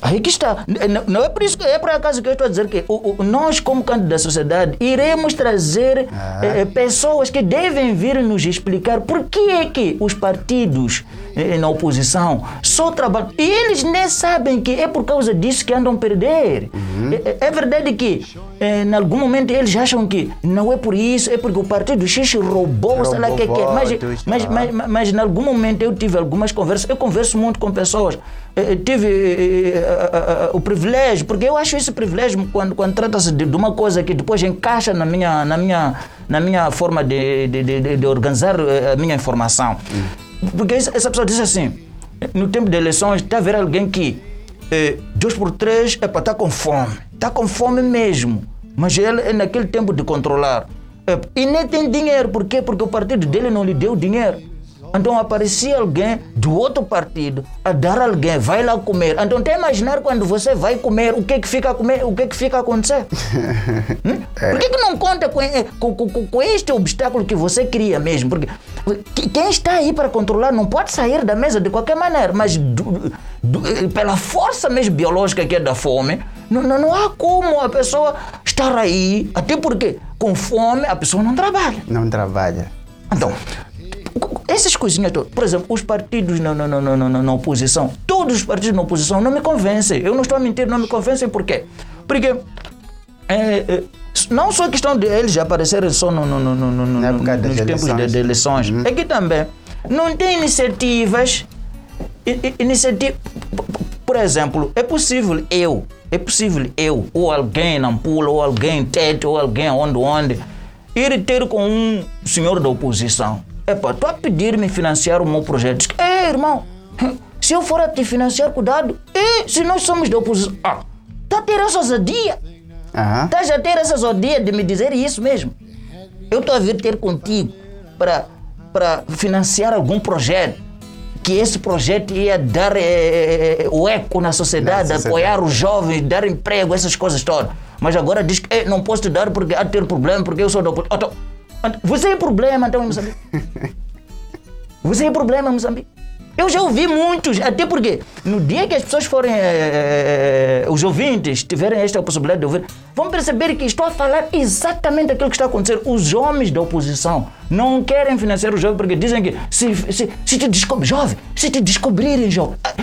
Aí que está. Não é por isso que é por acaso que eu estou a dizer que o- o- nós, como canto da sociedade, iremos trazer Ah. eh, eh, pessoas que devem vir nos explicar por que é que os partidos na oposição só trabalham. E eles nem sabem que é por causa disso que andam a perder. É, é- é verdade que, eh, em algum momento, eles acham que não é por isso, é porque o partido X roubou, sei lá o que que é. Mas, mas, mas, mas, mas em algum momento eu tive algumas conversas, eu converso muito com pessoas, eh, eh, tive ah, ah, ah, o privilégio, porque eu acho esse privilégio quando, quando trata-se de, de uma coisa que depois encaixa na minha, na minha, na minha forma de, de, de, de organizar a minha informação. Porque essa pessoa disse assim, no tempo de eleições, está a ver alguém que eh, dois por três é para estar com fome, está com fome mesmo, mas ele é naquele tempo de controlar. É, e nem tem dinheiro, por quê? Porque o partido dele não lhe deu dinheiro. Então aparecia alguém do outro partido a dar alguém, vai lá comer. Então até imaginar quando você vai comer, o que é que fica a comer, o que é que fica a acontecer? Hum? Por que, que não conta com, com, com, com- este obstáculo que você cria mesmo? Porque que- quem está aí para controlar não pode sair da mesa de qualquer maneira, mas do- do- pela força mesmo biológica que é da fome, não, não, não há como a pessoa estar aí, até porque com fome a pessoa não trabalha. Não trabalha. Então, essas coisinhas todas, por exemplo, os partidos na, na, na, na, na- na oposição, todos os partidos na oposição não me convencem. Eu não estou a mentir, não me convencem por quê? Porque é, é, não só a questão de eles aparecerem só no, no, no, no, no, nos tempos de, eleições. de eleições, é que também não tem iniciativas. Iniciativa, por exemplo, é possível eu, é possível eu, ou alguém na Ampula, ou alguém em Tete, ou alguém onde, onde, ir ter com um senhor da oposição. Epa, tu a pedir-me financiar o meu projeto. Diz que, é, irmão, se eu for a te financiar, cuidado. E se nós somos da oposição? Ah, tá a ter essa ousadia. Aham. Estás a ter essa ousadia de me dizer isso mesmo? Eu estou a vir ter contigo para, para financiar algum projeto. Que esse projeto ia dar eh, o eco na sociedade, Na sociedade. apoiar os jovens, dar emprego, essas coisas todas. Mas agora diz que "Eh, não posso te dar porque há de ter problema, porque eu sou da oposição. Você é problema, então, em Moçambique? Você é problema, em Moçambique? Eu já ouvi muitos, até porque no dia que as pessoas forem, eh, os ouvintes, tiverem esta possibilidade de ouvir, vão perceber que estou a falar exatamente aquilo que está a acontecer. Os homens da oposição não querem financiar os jovens porque dizem que se, se, se te descobrir, jovem, se te descobrirem, jovem, ah,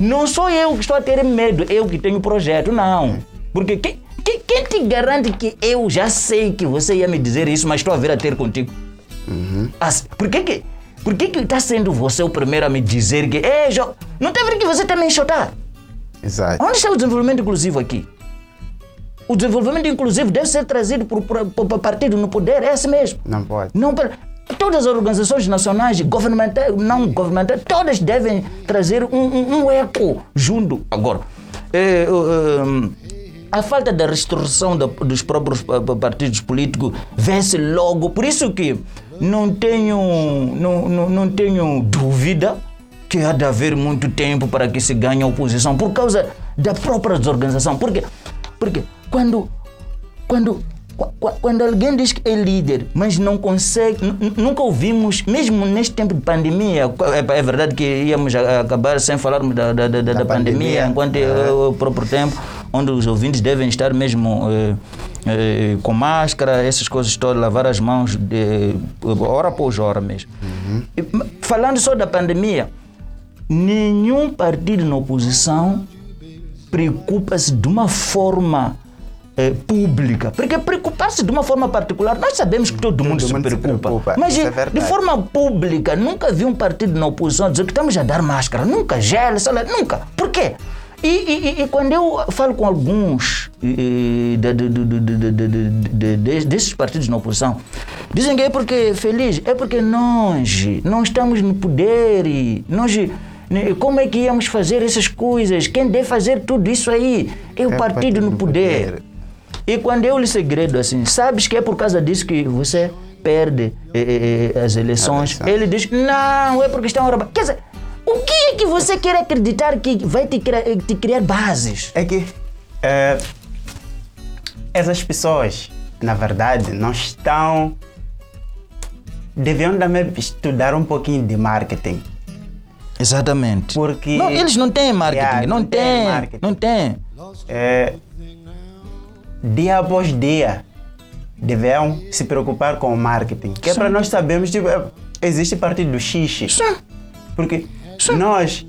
não sou eu que estou a ter medo, eu que tenho projeto, não. Porque quem, quem, quem te garante que eu já sei que você ia me dizer isso, mas estou a vir a ter contigo? Assim, por que que, por que que está sendo você o primeiro a me dizer que, é, jo... não vendo que você está me enxotar? Exato. Onde está o desenvolvimento inclusivo aqui? O desenvolvimento inclusivo deve ser trazido por, por, partido no poder, é assim mesmo. Não pode. Não, per- todas as organizações nacionais, governamentais, não governamentais, todas devem trazer um, um- um eco junto. Agora, eh, a falta da restrição da- dos próprios pa- partidos políticos vê-se logo. Por isso que não tenho, não, não, não tenho dúvida que há de haver muito tempo para que se ganhe a oposição por causa da própria desorganização. Porque, porque quando quando, qu- qu- quando alguém diz que é líder, mas não consegue, nu- nu- nunca ouvimos, mesmo neste tempo de pandemia, é, é verdade que íamos acabar sem falarmos da, da, da, da- da pandemia, pandemia. enquanto é o próprio tempo, onde os ouvintes devem estar mesmo eh, eh, com máscara, essas coisas todas, lavar as mãos de, hora após hora mesmo. E, ma- falando só da pandemia, nenhum partido na oposição preocupa-se de uma forma eh, pública. Porque preocupar-se de uma forma particular, nós sabemos que todo, mundo, se, mundo se preocupa. preocupa, Mas é de- forma pública, nunca vi um partido na oposição dizer que estamos a dar máscara. Nunca, gel, lá, nunca. Por quê? E, e, e, quando eu falo com alguns de, de, de, desses partidos na oposição, dizem que é porque, é feliz, é porque nós não estamos no poder, nós né, como é que íamos fazer essas coisas? Quem deve fazer tudo isso aí? É o é partido, partido, no poder. poder. E quando eu lhe segredo assim, sabes que é por causa disso que você perde eh, eh, eh as eleições? Ele diz, não, é porque estão roubando. Quer dizer, o que é que você quer acreditar que vai te criar, te criar bases? É que eh, essas pessoas, na verdade, não estão. Deviam também estudar um pouquinho de marketing. Exatamente. Porque- Não, eles não têm marketing. Yeah, não, não tem têm. marketing. Não têm. é, dia após dia deviam se preocupar com o marketing. Que é para nós sabermos, tipo, é, existe partido X. Sim. Porque nós,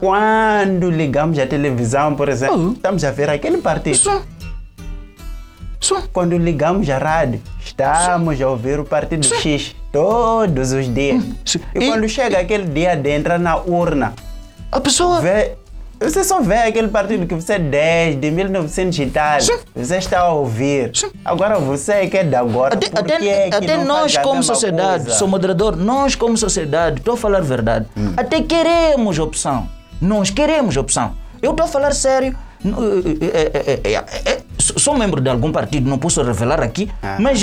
quando ligamos a televisão, por exemplo, Uhum. estamos a ver aquele partido. Sim. Sim. Quando ligamos a rádio, estamos a ouvir o partido X todos os dias. Sim. E, E- quando chega aquele dia de entrar na urna, A pessoa. vê, você só vê aquele partido que você é 10, de 1900 e tal. Você está a ouvir. Sim. Agora você é que é de agora. Até, até, é até nós, como sociedade, coisa? sou moderador, nós, como sociedade, estou a falar a verdade, até queremos opção. Nós queremos opção. Eu estou a falar sério. eh, eh, sou membro de algum partido, não posso revelar aqui, Ah. mas,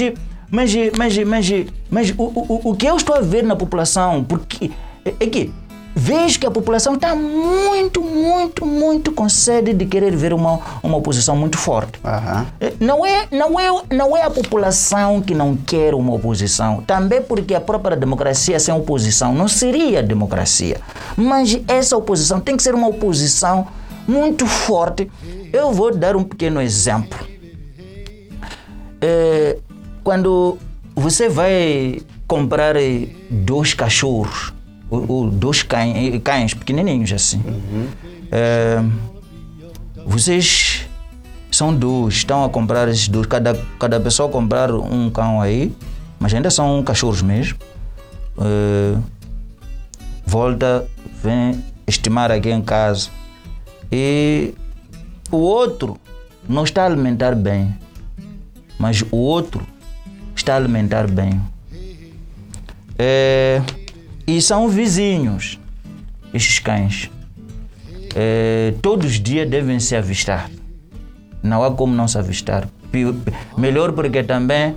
mas, mas, mas, eh, mas o, o, o que eu estou a ver na população, porque é é que vejo que a população está muito, muito, muito com sede de querer ver uma, uma oposição muito forte. Eh, Não é, não, é, não é a população que não quer uma oposição. Também porque a própria democracia sem oposição não seria democracia. Mas essa oposição tem que ser uma oposição muito forte. Eu vou dar um pequeno exemplo. Eh, quando você vai comprar eh, dois cachorros, ou, ou dois cães, cães pequenininhos assim, eh, vocês são dois, estão a comprar esses dois, cada, cada pessoa comprar um cão aí, mas ainda são cachorros mesmo. Eh, volta, vem estimar aqui em casa. E o outro não está a alimentar bem, mas o outro está a alimentar bem. É, e são vizinhos, estes cães. É, todos os dias devem se avistar. Não há como não se avistar. Melhor porque também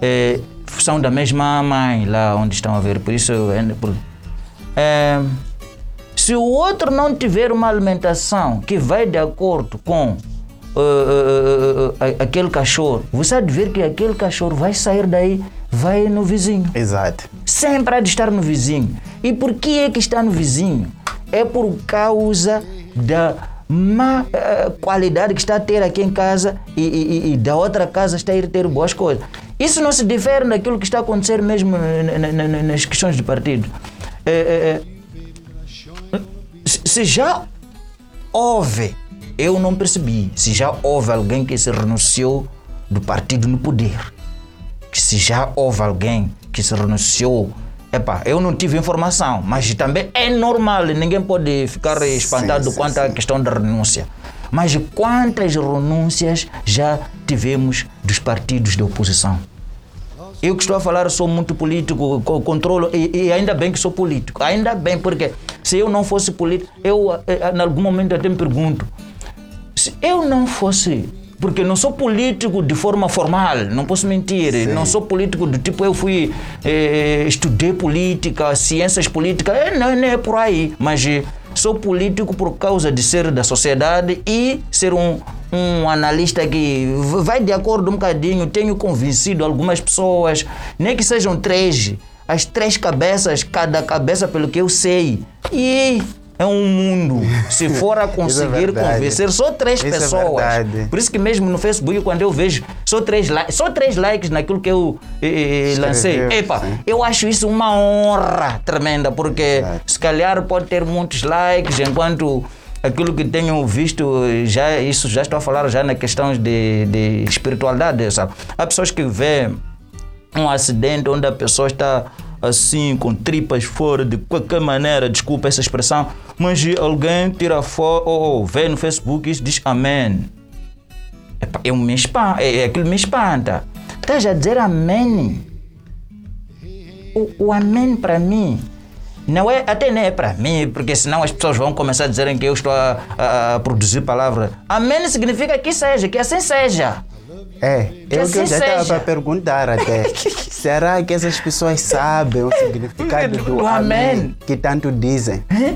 é, são da mesma mãe lá onde estão a ver. Por isso, é, é, se o outro não tiver uma alimentação que vai de acordo com uh, uh, uh, aquele cachorro, você há de ver que aquele cachorro vai sair daí, vai no vizinho. Exato. Sempre há de estar no vizinho. E por que é que está no vizinho? É por causa da má eh, qualidade que está a ter aqui em casa e, e- e da outra casa está a ir ter boas coisas. Isso não se difere daquilo que está a acontecer mesmo na- na- na- nas questões de partido. Eh, eh, se se já houve, eu não percebi, se já houve alguém que se renunciou do partido no poder que se já houve alguém que se renunciou, epá, eu não tive informação, mas também é normal, ninguém pode ficar espantado sim, quanto à questão da renúncia. Mas quantas renúncias já tivemos dos partidos de oposição? Eu que estou a falar sou muito político, co- controlo, e, e ainda bem que sou político. Ainda bem, porque se eu não fosse político, eu eh, em algum momento até me pergunto, se eu não fosse, porque não sou político de forma formal, não posso mentir, não sou político do tipo eu fui, eh, estudei política, ciências políticas, eh, não, não é por aí, mas eh, sou político por causa de ser da sociedade e ser um, um analista que vai de acordo um bocadinho, tenho convencido algumas pessoas, nem que sejam três, as três cabeças, cada cabeça pelo que eu sei, e é um mundo. Se for a conseguir verdade. convencer só três Isso é pessoas. verdade. Por isso que mesmo no Facebook, quando eu vejo só três, li só três likes naquilo que eu eh, eh, lancei, Escreveu, epa, sim. eu acho isso uma honra tremenda, porque Exato. se calhar pode ter muitos likes, enquanto aquilo que tenho visto, já, isso já estou a falar já na questão de, de espiritualidade, sabe? Há pessoas que vêem um acidente onde a pessoa está assim, com tripas fora, de qualquer maneira, desculpa essa expressão, mas alguém tira foto ou vê no Facebook e diz amém. Eu me espanta, é, aquilo me espanta. Estás a dizer amém? O, o amém para mim não é, até nem é para mim, porque senão as pessoas vão começar a dizerem que eu estou a, a- a produzir palavras. Amém significa que seja, que assim seja. É, eu assim eu já estava a perguntar até. Será que essas pessoas sabem o significado do Do amém. amém que tanto dizem? Hã?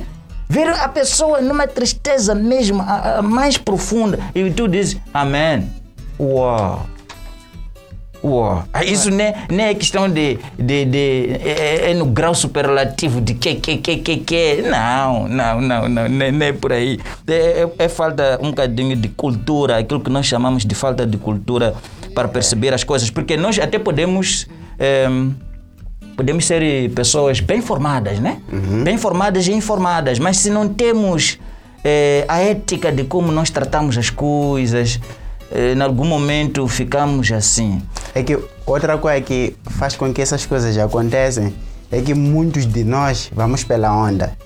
Ver a pessoa numa tristeza mesmo, a, a mais profunda, e tu dizes amém. Uau! Uou. Ah, Isso nem, nem é questão de. de, de é, é no grau superlativo de que, que, que, que, que. Não, não, não, não, nem, nem por aí. É, é, é falta um bocadinho de cultura, aquilo que nós chamamos de falta de cultura para perceber as coisas, porque nós até podemos. ehm, podemos ser pessoas bem formadas, né? Bem formadas e informadas, mas se não temos eh, a ética de como nós tratamos as coisas, eh, em algum momento ficamos assim. É que outra coisa que faz com que essas coisas acontecem é que muitos de nós vamos pela onda.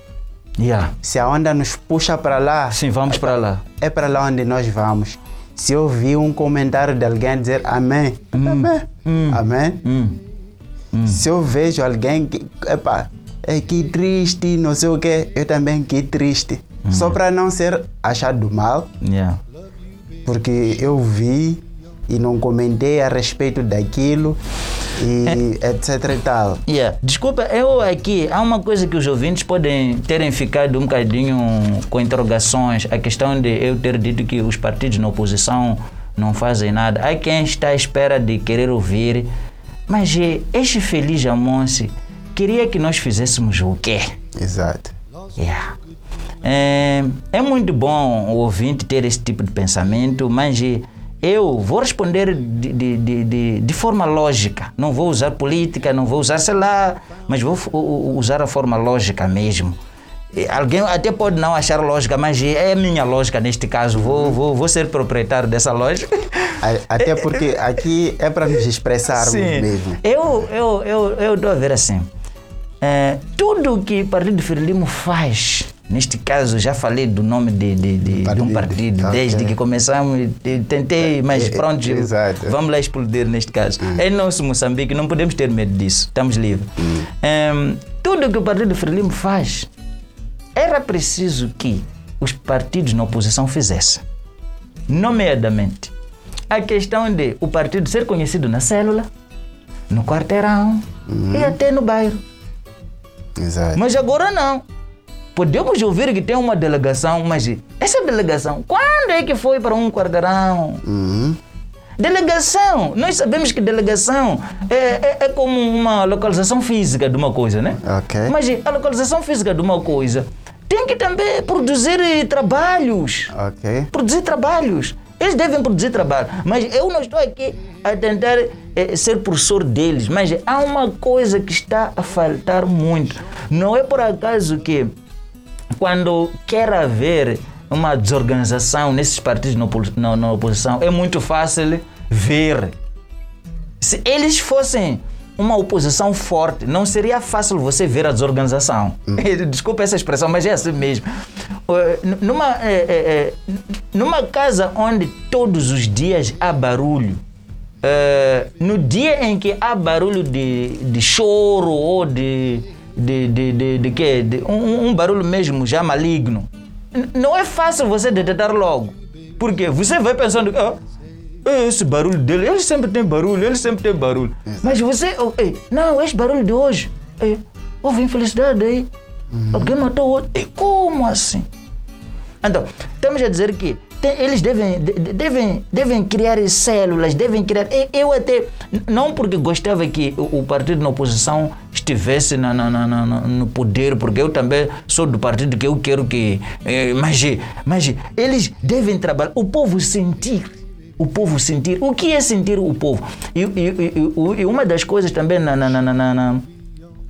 Yeah. Se a onda nos puxa para lá, Sim, vamos para lá. é para lá onde nós vamos. Se eu vi um comentário de alguém dizer amém, amém, amém. Hum. Se eu vejo alguém que, epa, é que triste, não sei o que, eu também que triste. Só para não ser achado mal, Yeah. Porque eu vi e não comentei a respeito daquilo e etc e tal. Yeah. Desculpa, eu aqui, há uma coisa que os ouvintes podem terem ficado um bocadinho com interrogações, a questão de eu ter dito que os partidos na oposição não fazem nada. Há quem está à espera de querer ouvir, mas eh, este feliz Amonse queria que nós fizéssemos o quê? Exato. Yeah. É, é muito bom o ouvinte ter esse tipo de pensamento, mas eu vou responder de, de, de, de, forma lógica. Não vou usar política, não vou usar, sei lá, mas vou usar a forma lógica mesmo. Alguém até pode não achar lógica, mas é a minha lógica neste caso. Vou, vou, vou ser proprietário dessa lógica. Até porque aqui é para nos expressarmos mesmo. Eu eu eu eu estou a ver assim. é, tudo que o Partido Frelimo faz, neste caso já falei do nome de, de, de, de um Partido, partido, ok. desde que começamos, tentei, mas É, é, pronto, exato. vamos lá explodir neste caso. É nosso Moçambique, não podemos ter medo disso, estamos livres. Hum. É, tudo que o Partido Frelimo faz, era preciso que os partidos na oposição fizessem. Nomeadamente, a questão de o partido ser conhecido na célula, no quarteirão e até no bairro. Exato. Mas agora não. Podemos ouvir que tem uma delegação, mas essa delegação, quando é que foi para um quarteirão? Uhum. Delegação, nós sabemos que delegação é, é, é como uma localização física de uma coisa, né? Ok. Mas a localização física de uma coisa tem que também produzir eh, trabalhos. Ok. Produzir trabalhos. Eles devem produzir trabalho. Mas eu não estou aqui a tentar eh, ser professor deles. Mas há uma coisa que está a faltar muito. Não é por acaso que quando quer haver uma desorganização nesses partidos na, opo- na- na oposição, é muito fácil ver. Se eles fossem uma oposição forte, não seria fácil você ver a desorganização. Desculpa essa expressão, mas é assim mesmo. Numa, eh, eh, eh, numa casa onde todos os dias há barulho, eh, no dia em que há barulho de, de choro ou de, de, de, de, de quê? De um, um barulho mesmo já maligno, n- não é fácil você detectar logo. Porque você vai pensando, é esse barulho dele, ele sempre tem barulho, ele sempre tem barulho. Mas você, oh, ei, não, esse barulho de hoje, ei, houve infelicidade aí. Alguém matou outro. E como assim? Então, estamos a dizer que eles devem, de- de- devem, devem criar células, devem criar. Eu até, não porque gostava que o, partido na oposição estivesse na, na- na- na- no poder, porque eu também sou do partido que eu quero que. eh, mas, mas eles devem trabalhar, o povo sentir. O povo sentir. O que é sentir o povo? E, e- e- uma das coisas também na- na- na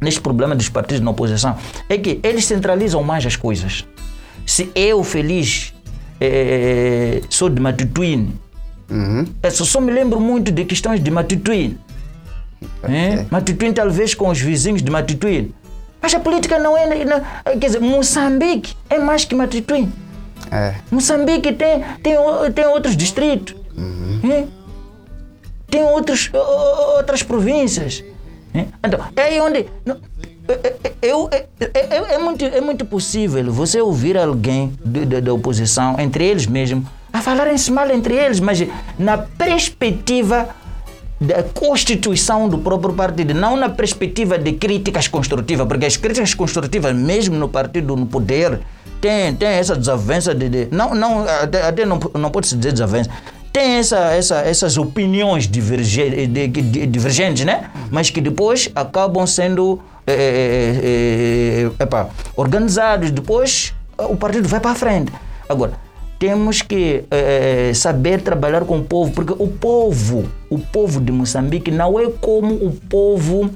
neste problema dos partidos na oposição é que eles centralizam mais as coisas. Se eu, feliz, eh, sou de Matutuine, Uhum. eu só, só me lembro muito de questões de Matutuine. Eh? Matutuine, talvez com os vizinhos de Matutuine. Mas a política não é. Não, quer dizer, Moçambique é mais que Matutuine. É. Moçambique tem, tem, tem outros distritos. Eh? Tem outros, outras províncias. Eh? Então, é aí onde. não, é- é- eu- é, é- muito, é muito possível você ouvir alguém da oposição, entre eles mesmos, a falarem-se mal entre eles, mas na perspectiva da constituição do próprio partido, não na perspectiva de críticas construtivas, porque as críticas construtivas, mesmo no partido no poder, tem, tem essa desavença de. de- não, não, até, até não, não pode se dizer desavença. têm essa, essa, essas opiniões diverge, de- de- divergentes, né? Mas que depois acabam sendo eh, eh, eh, epá, organizados. Depois eh, o partido vai para frente. Agora, temos que eh, saber trabalhar com o povo, porque o povo, o povo de Moçambique não é como o povo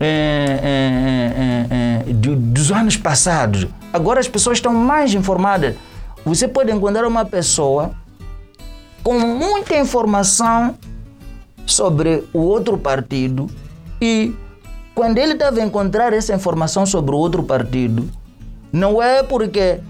eh, eh, eh, eh, de- dos anos passados. Agora as pessoas estão mais informadas. Você pode encontrar uma pessoa com muita informação sobre o outro partido e quando ele estava a encontrar essa informação sobre o outro partido, não é porque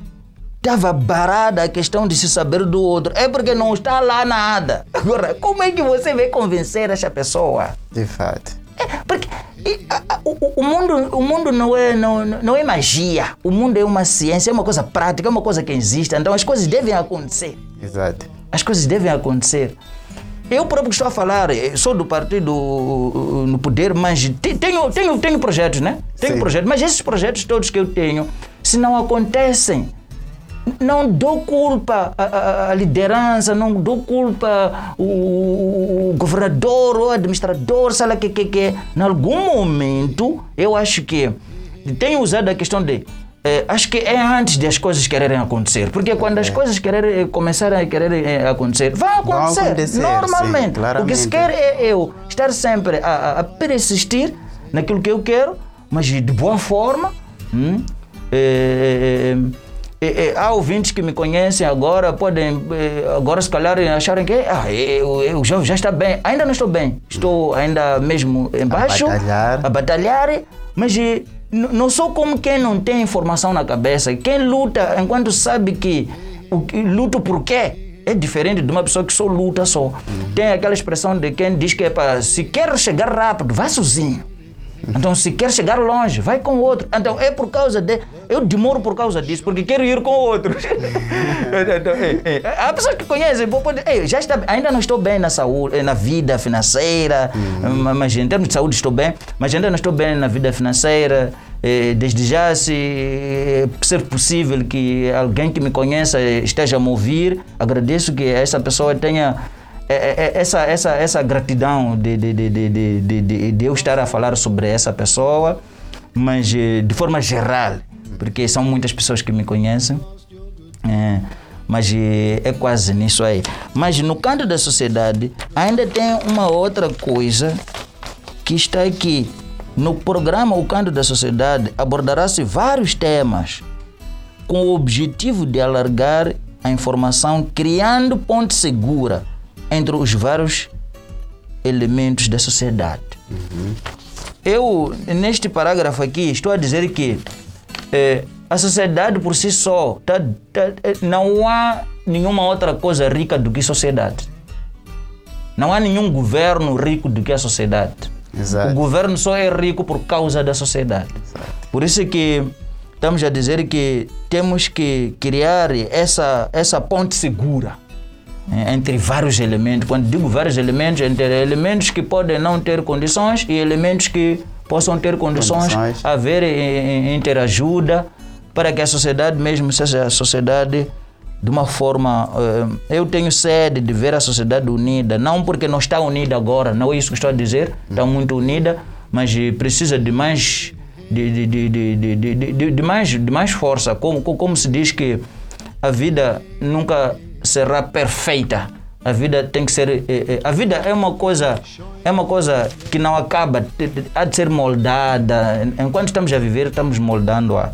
estava barada a questão de se saber do outro, é porque não está lá nada. Agora, como é que você vai convencer essa pessoa? De fato. É, porque e, a- a- o, o- o mundo, o mundo não, é, não, não é magia. O mundo é uma ciência, é uma coisa prática, é uma coisa que existe. Então as coisas devem acontecer. Exato. As coisas devem acontecer. Eu próprio que estou a falar, eh, sou do partido uh, no poder, mas te- tenho, tenho, tenho projetos, né? Tenho Sim. projetos, mas esses projetos todos que eu tenho, se não acontecem, não dou culpa à, liderança, não dou culpa o, o governador ou administrador, sei lá o que, que, que. Em algum momento, eu acho que tenho usado a questão de. Eh, acho que é antes de as coisas quererem acontecer. Porque quando as coisas quererem, começarem a querer eh, acontecer, vão acontecer, acontecer, normalmente. sim, o que se quer é eu estar sempre a, a- a persistir naquilo que eu quero, mas de boa forma. hum? Eh, eh, eh, há ouvintes que me conhecem agora, podem eh, agora se calhar acharem que ah, eu, eu já, já está bem. Ainda não estou bem. Estou ainda mesmo embaixo. batalhar. A batalhar. Mas não sou como quem não tem informação na cabeça. Quem luta enquanto sabe que o luto por quê? É diferente de uma pessoa que só luta só. Tem aquela expressão de quem diz que é para se quer chegar rápido, vai sozinho. Então, se quer chegar longe, vai com o outro. Então, é por causa de. Eu demoro por causa disso, porque quero ir com outros. então, é, é. Há pessoas que conhecem, pode, ei, já está, ainda não estou bem na saúde, na vida financeira, ma- mas em termos de saúde estou bem, mas ainda não estou bem na vida financeira. Eh, Desde já, se eh, ser possível que alguém que me conheça esteja a me ouvir, agradeço que essa pessoa tenha é- é- é- essa, essa, essa gratidão de, de, de, de- de eu estar a falar sobre essa pessoa, mas eh, de forma geral, porque são muitas pessoas que me conhecem, é, mas eh, é quase nisso aí. Mas no canto da sociedade ainda tem uma outra coisa que está aqui. No programa O Canto da Sociedade abordará-se vários temas com o objetivo de alargar a informação, criando ponte segura entre os vários elementos da sociedade. Eu, neste parágrafo aqui, estou a dizer que eh, a sociedade por si só, tá, tá, eh, não há nenhuma outra coisa rica do que sociedade. Não há nenhum governo rico do que a sociedade. Exato. O governo só é rico por causa da sociedade. Por isso que estamos a dizer que temos que criar essa, essa ponte segura entre vários elementos. Quando digo vários elementos, entre elementos que podem não ter condições e elementos que possam ter condições, Condições. haver eh, eh, interajuda para que a sociedade mesmo seja a sociedade de uma forma. eh, eu tenho sede de ver a sociedade unida, não porque não está unida agora, não é isso que estou a dizer, está muito unida, mas precisa de mais. De, de, de, de, de, mais, de mais força, como como se diz que a vida nunca será perfeita. A vida tem que ser. eh, eh, A vida é uma coisa, é uma coisa que não acaba, há de ser moldada. Enquanto estamos a viver, estamos moldando-a.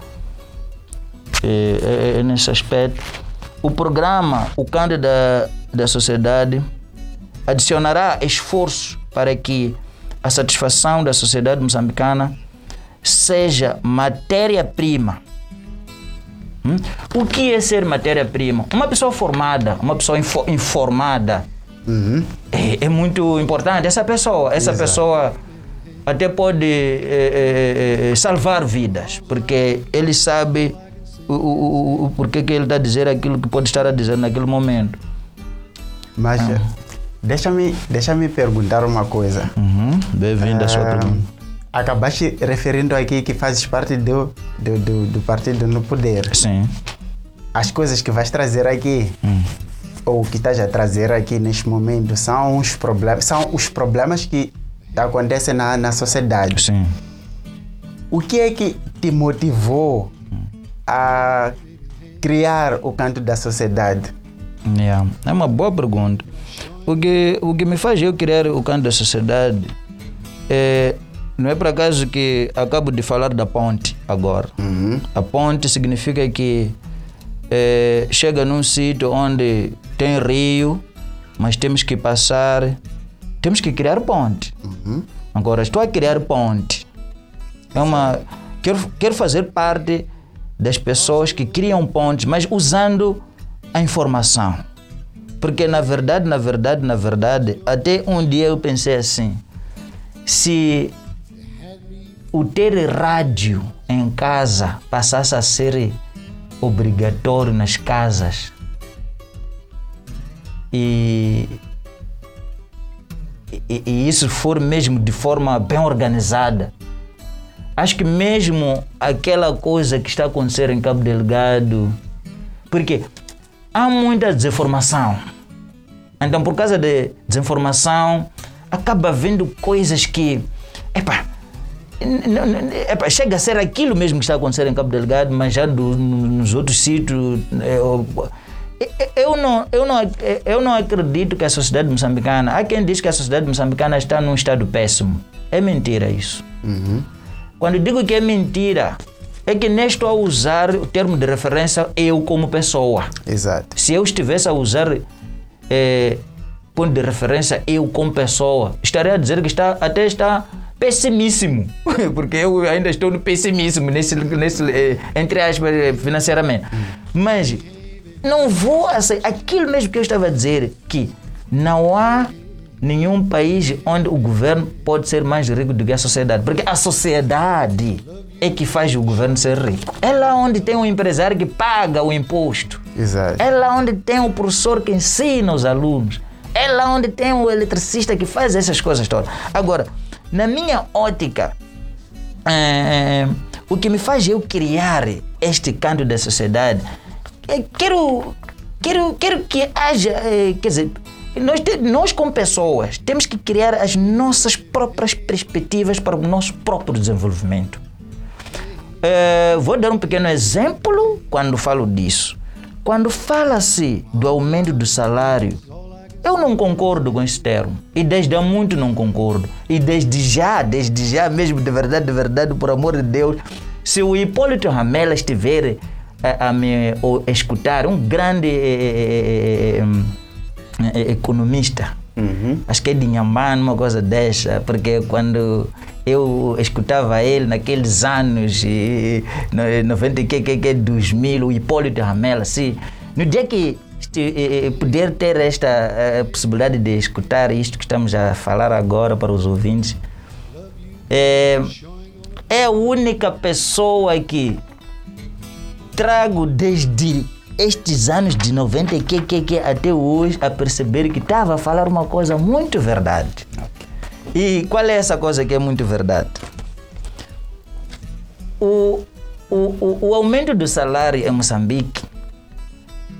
É, é nesse aspecto. O programa, o Canto da, da Sociedade, adicionará esforço para que a satisfação da sociedade moçambicana seja matéria-prima Hum? O que é ser matéria-prima? Uma pessoa formada, uma pessoa info- informada Uhum. é, é muito importante. Essa pessoa, essa Exato. pessoa até pode eh, eh, eh, salvar vidas, porque ele sabe o, o, o, porquê que ele está a dizer aquilo que pode estar a dizer naquele momento. Mas deixa-me deixa perguntar uma coisa. Uhum. Bem-vindo à sua Ah, pergunta. Acabaste referindo aqui que fazes parte do, do, do, do partido no poder. Sim. As coisas que vais trazer aqui, ou que estás a trazer aqui neste momento são os problemas, são os problemas que acontecem na, na sociedade. Sim. O que é que te motivou a criar o canto da sociedade? Yeah. É uma boa pergunta. O que, o que me faz eu criar o canto da sociedade é, não é por acaso que acabo de falar da ponte agora. Uhum. A ponte significa que é, chega num sítio onde tem rio, mas temos que passar, temos que criar ponte. Uhum. Agora, estou a criar ponte. É uma, quero, quero fazer parte das pessoas que criam pontes, mas usando a informação. Porque na verdade, na verdade, na verdade, até um dia eu pensei assim: se o ter rádio em casa passasse a ser obrigatório nas casas e, e, e isso for mesmo de forma bem organizada, acho que mesmo aquela coisa que está acontecendo em Cabo Delgado, porque há muita desinformação. Então, por causa de desinformação, acaba vendo coisas que, epa, epa, chega a ser aquilo mesmo que está acontecendo em Cabo Delgado, mas já do- nos outros sítios. é, eu, eu não, eu, não, eu não acredito que a sociedade moçambicana. Há quem diz que a sociedade moçambicana está num estado péssimo. É mentira isso. Uhum. Quando digo que é mentira, é que nem estou a usar o termo de referência eu como pessoa. Exato. Se eu estivesse a usar eh, ponto de referência eu como pessoa, estaria a dizer que está, até está pessimíssimo. Porque eu ainda estou no pessimismo, nesse, nesse, eh, entre aspas, eh, financeiramente. Mas não vou aceitar aquilo mesmo que eu estava a dizer, que não há nenhum país onde o governo pode ser mais rico do que a sociedade. Porque a sociedade é que faz o governo ser rico. É lá onde tem um empresário que paga o imposto. Exato. É lá onde tem o professor que ensina os alunos. É lá onde tem o eletricista que faz essas coisas todas. Agora, na minha ótica, eh, o que me faz eu criar este canto da sociedade, é quero, quero, quero que haja, eh, quer dizer, nós, nós como pessoas temos que criar as nossas próprias perspectivas para o nosso próprio desenvolvimento. Eh, vou dar um pequeno exemplo quando falo disso. Quando fala-se do aumento do salário, eu não concordo com esse termo. E desde há muito não concordo. E desde já, desde já mesmo, de verdade, de verdade, por amor de Deus, se o Hipólito Ramela estiver a, a me ou escutar, um grande eh, eh, eh, eh, economista, Uhum. acho que é de Inhambane, uma coisa dessa, porque quando eu escutava ele naqueles anos, e, no, 90 que, que, que, 2000, o Hipólito Ramela, assim, no dia que eh, eh, poder ter esta eh, possibilidade de escutar isto que estamos a falar agora para os ouvintes, é, é a única pessoa que trago desde estes anos de 90 e que, que, que até hoje a perceber que estava a falar uma coisa muito verdade. E qual é essa coisa que é muito verdade? O, o, o aumento do salário em Moçambique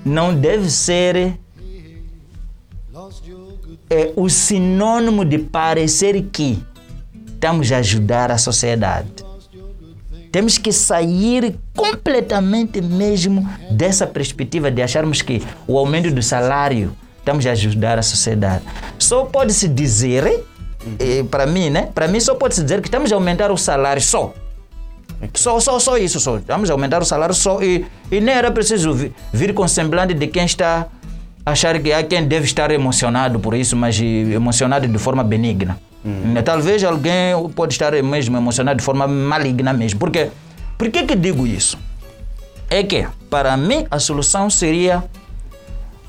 não deve ser é, o sinônimo de parecer que estamos a ajudar a sociedade. Temos que sair completamente mesmo dessa perspectiva de acharmos que o aumento do salário estamos a ajudar a sociedade. Só pode-se dizer, eh, para mim, né? Para mim só pode-se dizer que estamos a aumentar o salário só. Só, só, só isso, só. Vamos aumentar o salário só e, e nem era preciso vi- vir com semblante de quem está achar que há quem deve estar emocionado por isso, mas emocionado de forma benigna. Né, Talvez alguém pode estar mesmo emocionado de forma maligna mesmo. Por quê? Por que que digo isso? É que, para mim, a solução seria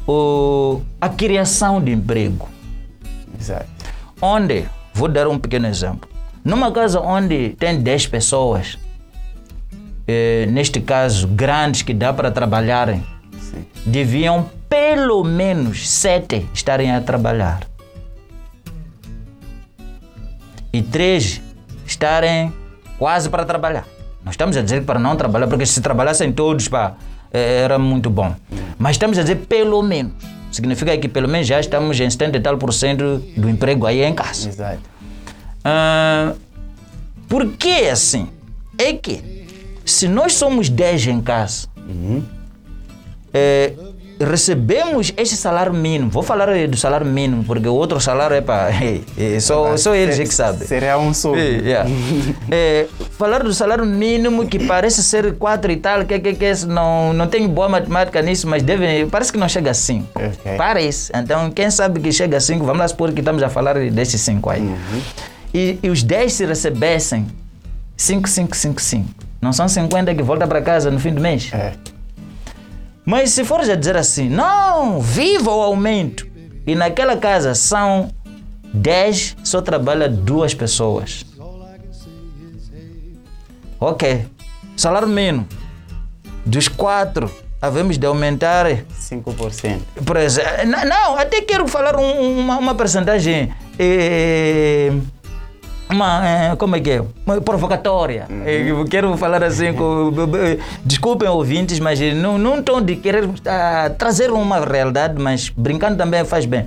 o, a criação de emprego Exato. onde, vou dar um pequeno exemplo, numa casa onde tem 10 pessoas, eh, neste caso grandes que dá para trabalharem, Sim. deviam pelo menos 7 estarem a trabalhar. E três estarem quase para trabalhar. Nós estamos a dizer para não trabalhar, porque se trabalhassem todos, pá, eh, era muito bom. Mas estamos a dizer pelo menos. significa que pelo menos já estamos em 70 e tal por cento do emprego aí em casa. Exato. Ah, por que assim? É que se nós somos 10 em casa, eh, recebemos este salário mínimo. Vou falar do salário mínimo, porque o outro salário é para. só, só eles é que sabem. Seria um sub. É, yeah. É, falar do salário mínimo que parece ser 4 e tal, que, que, que não, não tenho boa matemática nisso, mas deve, parece que não chega a 5. Ok. Parece. Então, quem sabe que chega a 5, vamos lá supor que estamos a falar desses 5 aí. E, e os 10 se recebessem 5, 5, 5, 5. Não são 50 que volta para casa no fim do mês? É. Mas se for já dizer assim, não, viva o aumento. E naquela casa são 10, só trabalha duas pessoas. Ok. Salário mínimo. Dos quatro, havemos de aumentar. 5%. Por exemplo, não, até quero falar um- uma, uma percentagem. eh, uma, eh, como é que é? Uma provocatória. Eh, Eu quero falar assim com. Desculpem ouvintes, mas não, não estou de querer ah, trazer uma realidade, mas brincando também faz bem.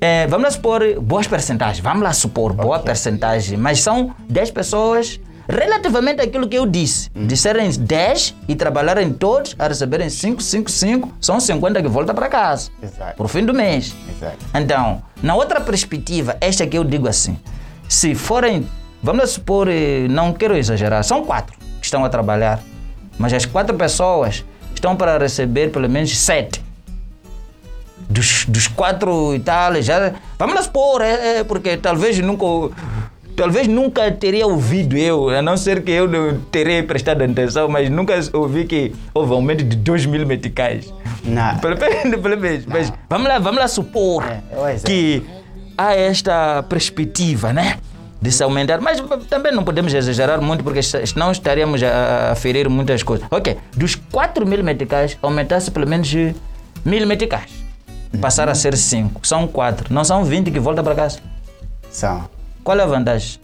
Eh, vamos lá supor boas percentagens. Vamos lá supor boa percentagem, mas são 10 pessoas. Relativamente àquilo que eu disse, de serem 10 e trabalharem todos a receberem 5, 5, 5, são 50 que voltam para casa. Exato. Por fim do mês. Exato. Então, na outra perspectiva, esta que eu digo assim, se forem, vamos lá supor, eh, não quero exagerar, são quatro que estão a trabalhar, mas as quatro pessoas estão para receber pelo menos sete. Dos, dos quatro e tal, já. Vamos lá supor, é, é, porque talvez nunca. Talvez nunca teria ouvido eu, a não ser que eu não teria prestado atenção, mas nunca ouvi que houve aumento de 2 mil meticais. Não. Pelo menos, pelo menos. Mas vamos lá, vamos lá supor É, que há esta perspectiva, né? De se aumentar, mas também não podemos exagerar muito, porque senão estaríamos a, a ferir muitas coisas. Ok, dos 4 mil meticais, aumentasse pelo menos mil meticais. Passar a ser 5. São 4. Não são 20 que voltam para casa. São. Qual é a vantagem?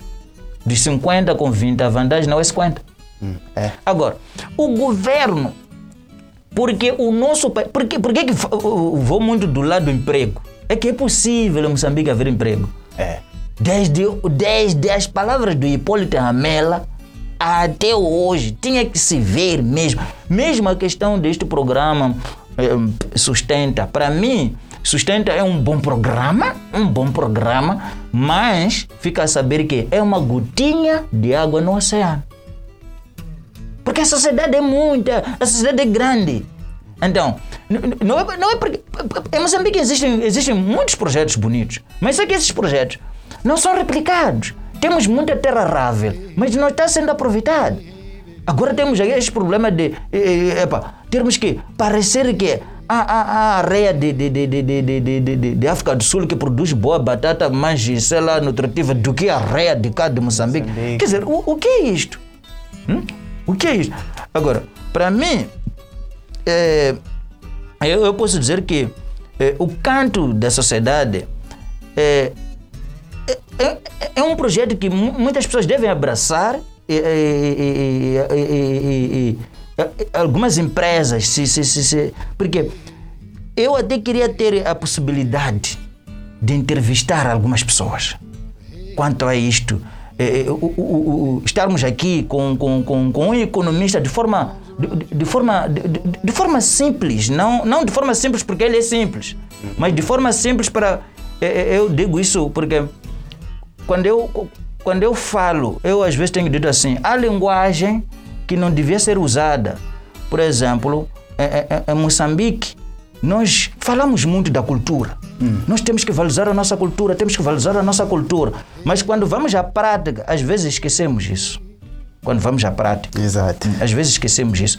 De 50 com 20, a vantagem não é 50. Hum, É. Agora, o governo, porque o nosso país. Por que, por que, vou muito do lado do emprego? É que é possível em Moçambique haver emprego. É. Desde, desde as palavras do Hipólito Ramela até hoje, tinha que se ver mesmo. Mesmo a questão deste programa eh, Sustenta, para mim, Sustenta é um bom programa, um bom programa, mas fica a saber que é uma gotinha de água no oceano. Porque a sociedade é muita, a sociedade é grande. Então, não é, não é porque. Em Moçambique existem, existem muitos projetos bonitos, mas só que esses projetos não são replicados. Temos muita terra rável, mas não está sendo aproveitado. Agora temos aí esse problema de. epa, termos que parecer que a, a, a areia de, de, de, de, de, de, de, de, África do Sul que produz boa batata mais, sei lá, nutritiva do que a areia de cá de Moçambique. Moçambique. Quer dizer, o, o que é isto? Hum? O que é isso? Agora, para mim, é, eu, eu posso dizer que é, o canto da sociedade é, é, é- é um projeto que mu- muitas pessoas devem abraçar e, e- e- e- e- e- e- algumas empresas, se, se, se, se- porque eu até queria ter a possibilidade de entrevistar algumas pessoas quanto a isto. Eh, eh, o- o- o- estarmos aqui com, com, com, com um economista de forma, de, de- forma, de, de- forma simples, não, não de forma simples porque ele é simples, mas de forma simples para. eh, eh, Eu digo isso porque quando eu, quando eu falo, eu às vezes tenho dito assim: há linguagem que não devia ser usada. Por exemplo, em, Moçambique, nós falamos muito da cultura. Nós temos que valorizar a nossa cultura, temos que valorizar a nossa cultura. Mas quando vamos à prática, às vezes esquecemos isso. Quando vamos à prática. Exato. Às vezes esquecemos isso.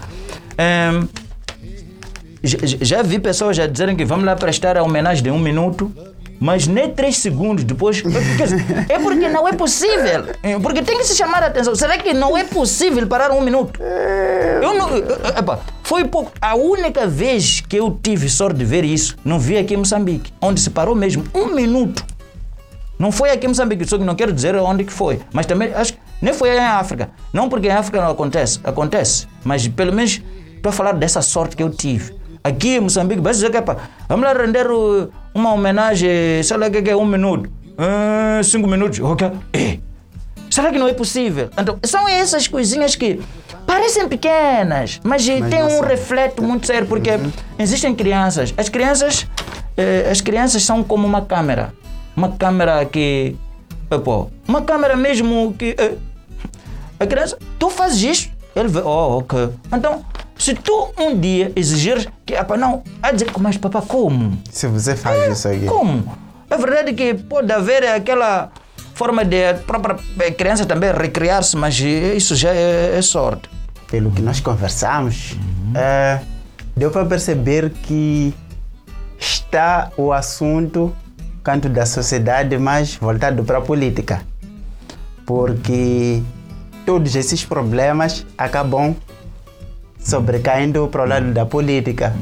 Ehm, já, vi pessoas já dizerem que vamos lá prestar a homenagem de um minuto, mas nem três segundos depois. É porque não é possível. É, Porque tem que se chamar a atenção. Será que não é possível parar um minuto? Eu não. epa, foi pouco. A única vez que eu tive sorte de ver isso, não vi aqui em Moçambique, onde se parou mesmo um minuto. Não foi aqui em Moçambique, só que não quero dizer onde que foi. Mas também acho que nem foi em África. Não porque em África não acontece, acontece. Mas pelo menos para falar dessa sorte que eu tive. Aqui em Moçambique, vai dizer que epa, vamos lá render uh, uma homenagem, sei lá o que que é, um minuto, Ah, cinco minutos, ok? Eh, Será que não é possível? Então, são essas coisinhas que parecem pequenas, mas, Mas tem um reflexo muito sério, porque existem crianças. As crianças, eh, as crianças são como uma câmera. Uma câmera que. Pô, uma câmera mesmo que. eh, a criança, tu fazes isso, ele vê, oh, ok. Então, se tu um dia exigires que, apa, não, a dizer, mas papá, como? Se você faz isso aqui. Como? É verdade que pode haver aquela forma de a própria eh, criança também recriar-se, mas eh, isso já é, é sorte. Pelo que nós conversamos, eh, deu para perceber que está o assunto canto da sociedade mais voltado para a política. Porque todos esses problemas acabam sobrecaindo para o lado da política.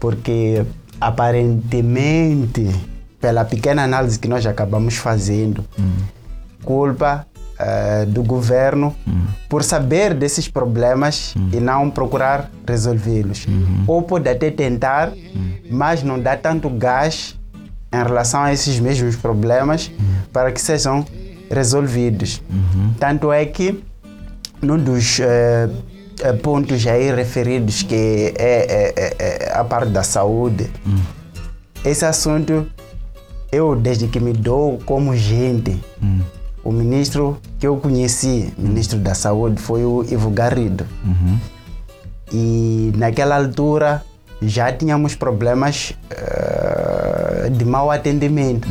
Porque aparentemente, pela pequena análise que nós acabamos fazendo, culpa eh, do governo por saber desses problemas e não procurar resolvê-los. Ou pode até tentar, mas não dá tanto gás em relação a esses mesmos problemas para que sejam resolvidos. Tanto é que num dos eh, eh, pontos aí referidos que é, é- é- é a parte da saúde, esse assunto eu desde que me dou como gente, o ministro que eu conheci, ministro da saúde, foi o Ivo Garrido. E naquela altura já tínhamos problemas eh, de mau atendimento.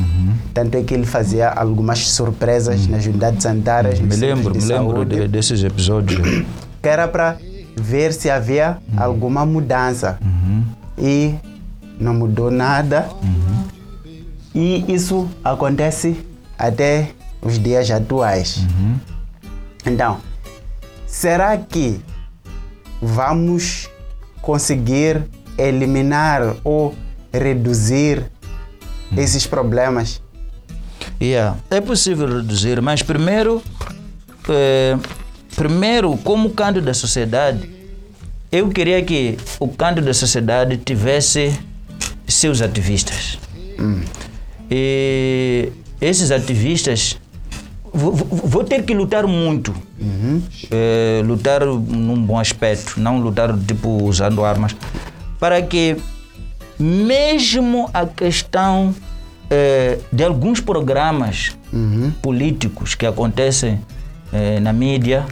Tanto é que ele fazia algumas surpresas nas unidades sanitárias. nos Me lembro, me lembro de- desses episódios. que era para ver se havia alguma mudança. E não mudou nada. E isso acontece até os dias atuais. Então, será que vamos conseguir eliminar ou reduzir esses problemas? Yeah, é possível reduzir, mas primeiro, eh, primeiro, como canto da sociedade, eu queria que o canto da sociedade tivesse seus ativistas. E esses ativistas vou, vou- ter que lutar muito. Eh, lutar num bom aspecto, não lutar tipo usando armas, para que mesmo a questão eh, de alguns programas políticos que acontecem eh, na mídia,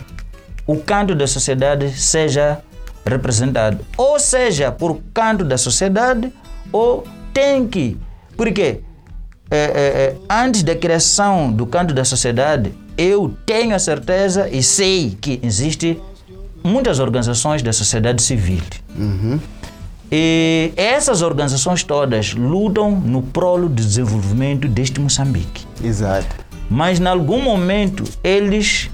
o canto da sociedade seja representado. Ou seja, por canto da sociedade, ou tem que. Porque eh, eh, eh, antes da criação do canto da sociedade, eu tenho a certeza e sei que existe muitas organizações da sociedade civil. E essas organizações todas lutam no prolo do desenvolvimento deste Moçambique. Exato. Mas em algum momento eles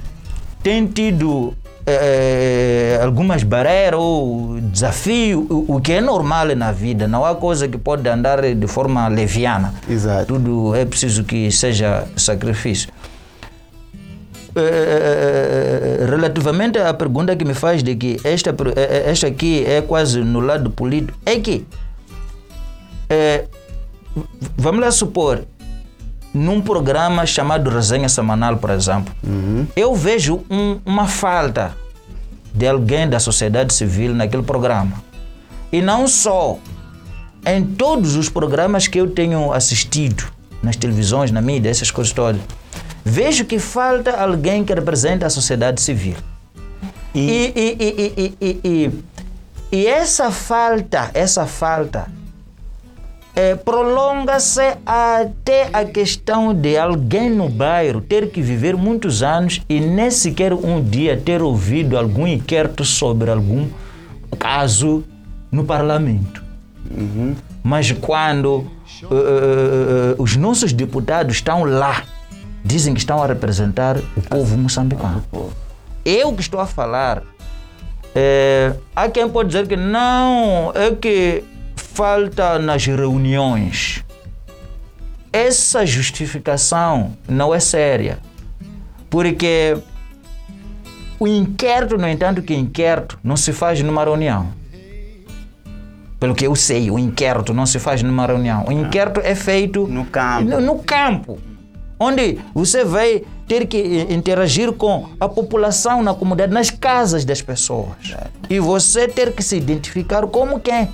têm tido eh, algumas barreiras ou desafio, o, o que é normal na vida. Não há coisa que pode andar de forma leviana. Exato. Tudo é preciso que seja sacrifício. Eh, relativamente à pergunta que me faz de que esta, eh, eh, esta aqui é quase no lado político, é que eh, vamos lá supor num programa chamado Resenha Semanal, por exemplo, eu vejo um- uma falta de alguém da sociedade civil naquele programa. E não só, em todos os programas que eu tenho assistido, nas televisões, na mídia, essas coisas todas, vejo que falta alguém que represente a sociedade civil. E, e, e, e, essa falta, essa falta, eh, prolonga-se até a questão de alguém no bairro ter que viver muitos anos e nem sequer um dia ter ouvido algum inquérito sobre algum caso no parlamento. Mas quando eh, os nossos deputados estão lá, dizem que estão a representar o povo moçambicano. Eu que estou a falar, eh, há quem pode dizer que não, é que falta nas reuniões. Essa justificação não é séria. Porque o inquérito, no entanto, que inquérito não se faz numa reunião. Pelo que eu sei, o inquérito não se faz numa reunião. O inquérito é feito No campo. no, no campo, onde você vai ter que eh, interagir com a população na comunidade, nas casas das pessoas. E você ter que se identificar como quem.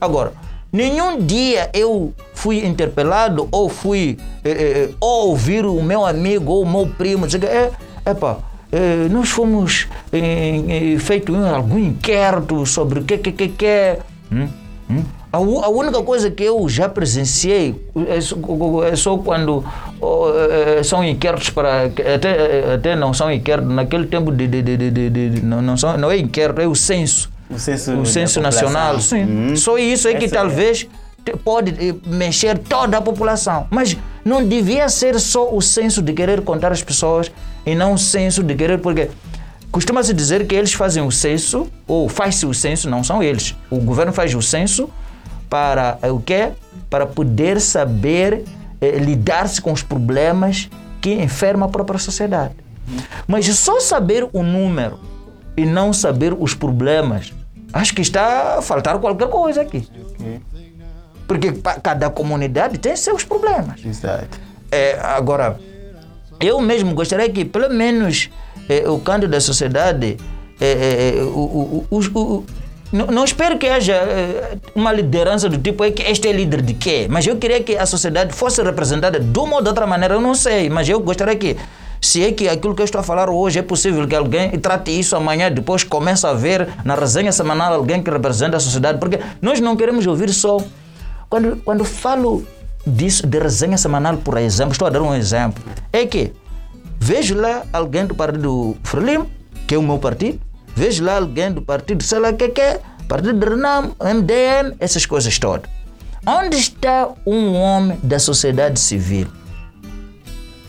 Agora, nenhum dia eu fui interpelado ou fui eh, eh, ou ouvir o meu amigo ou o meu primo dizer, é, epa, eh, nós fomos eh, eh, feito um- algum inquérito sobre o que que que que é. Hum? Hum? A, a única coisa que eu já presenciei é só, é só quando oh, eh, são inquéritos para até, até não são inquéritos naquele tempo de, de, de, de, não, não, são, não é inquérito é o censo O censo o censo nacional, sim. Hum. Só isso é que Essa é- talvez te- pode eh, mexer toda a população. Mas não devia ser só o senso de querer contar as pessoas e não o senso de querer, porque costuma-se dizer que eles fazem o censo, ou faz-se o censo, não são eles. O governo faz o censo para eh, o quê? Para poder saber eh, lidar-se com os problemas que enfermam a própria sociedade. Mas só saber o número e não saber os problemas, acho que está a faltar qualquer coisa aqui. Porque cada comunidade tem seus problemas. Exato. É, agora, eu mesmo gostaria que, pelo menos, eh, o canto da sociedade, eh, eh, o, o, o- o- não, não espero que haja eh, uma liderança do tipo é que este é líder de quê, mas eu queria que a sociedade fosse representada de uma ou de outra maneira, eu não sei, mas eu gostaria que se é que aquilo que eu estou a falar hoje é possível que alguém trate isso amanhã, depois comece a ver na resenha semanal alguém que representa a sociedade, porque nós não queremos ouvir só. Quando, quando falo disso, de resenha semanal, por exemplo, estou a dar um exemplo, é que vejo lá alguém do partido Frelimo, que é o meu partido, vejo lá alguém do partido, sei lá o que que é, partido de Renam, MDM, essas coisas todas. Onde está um homem da sociedade civil?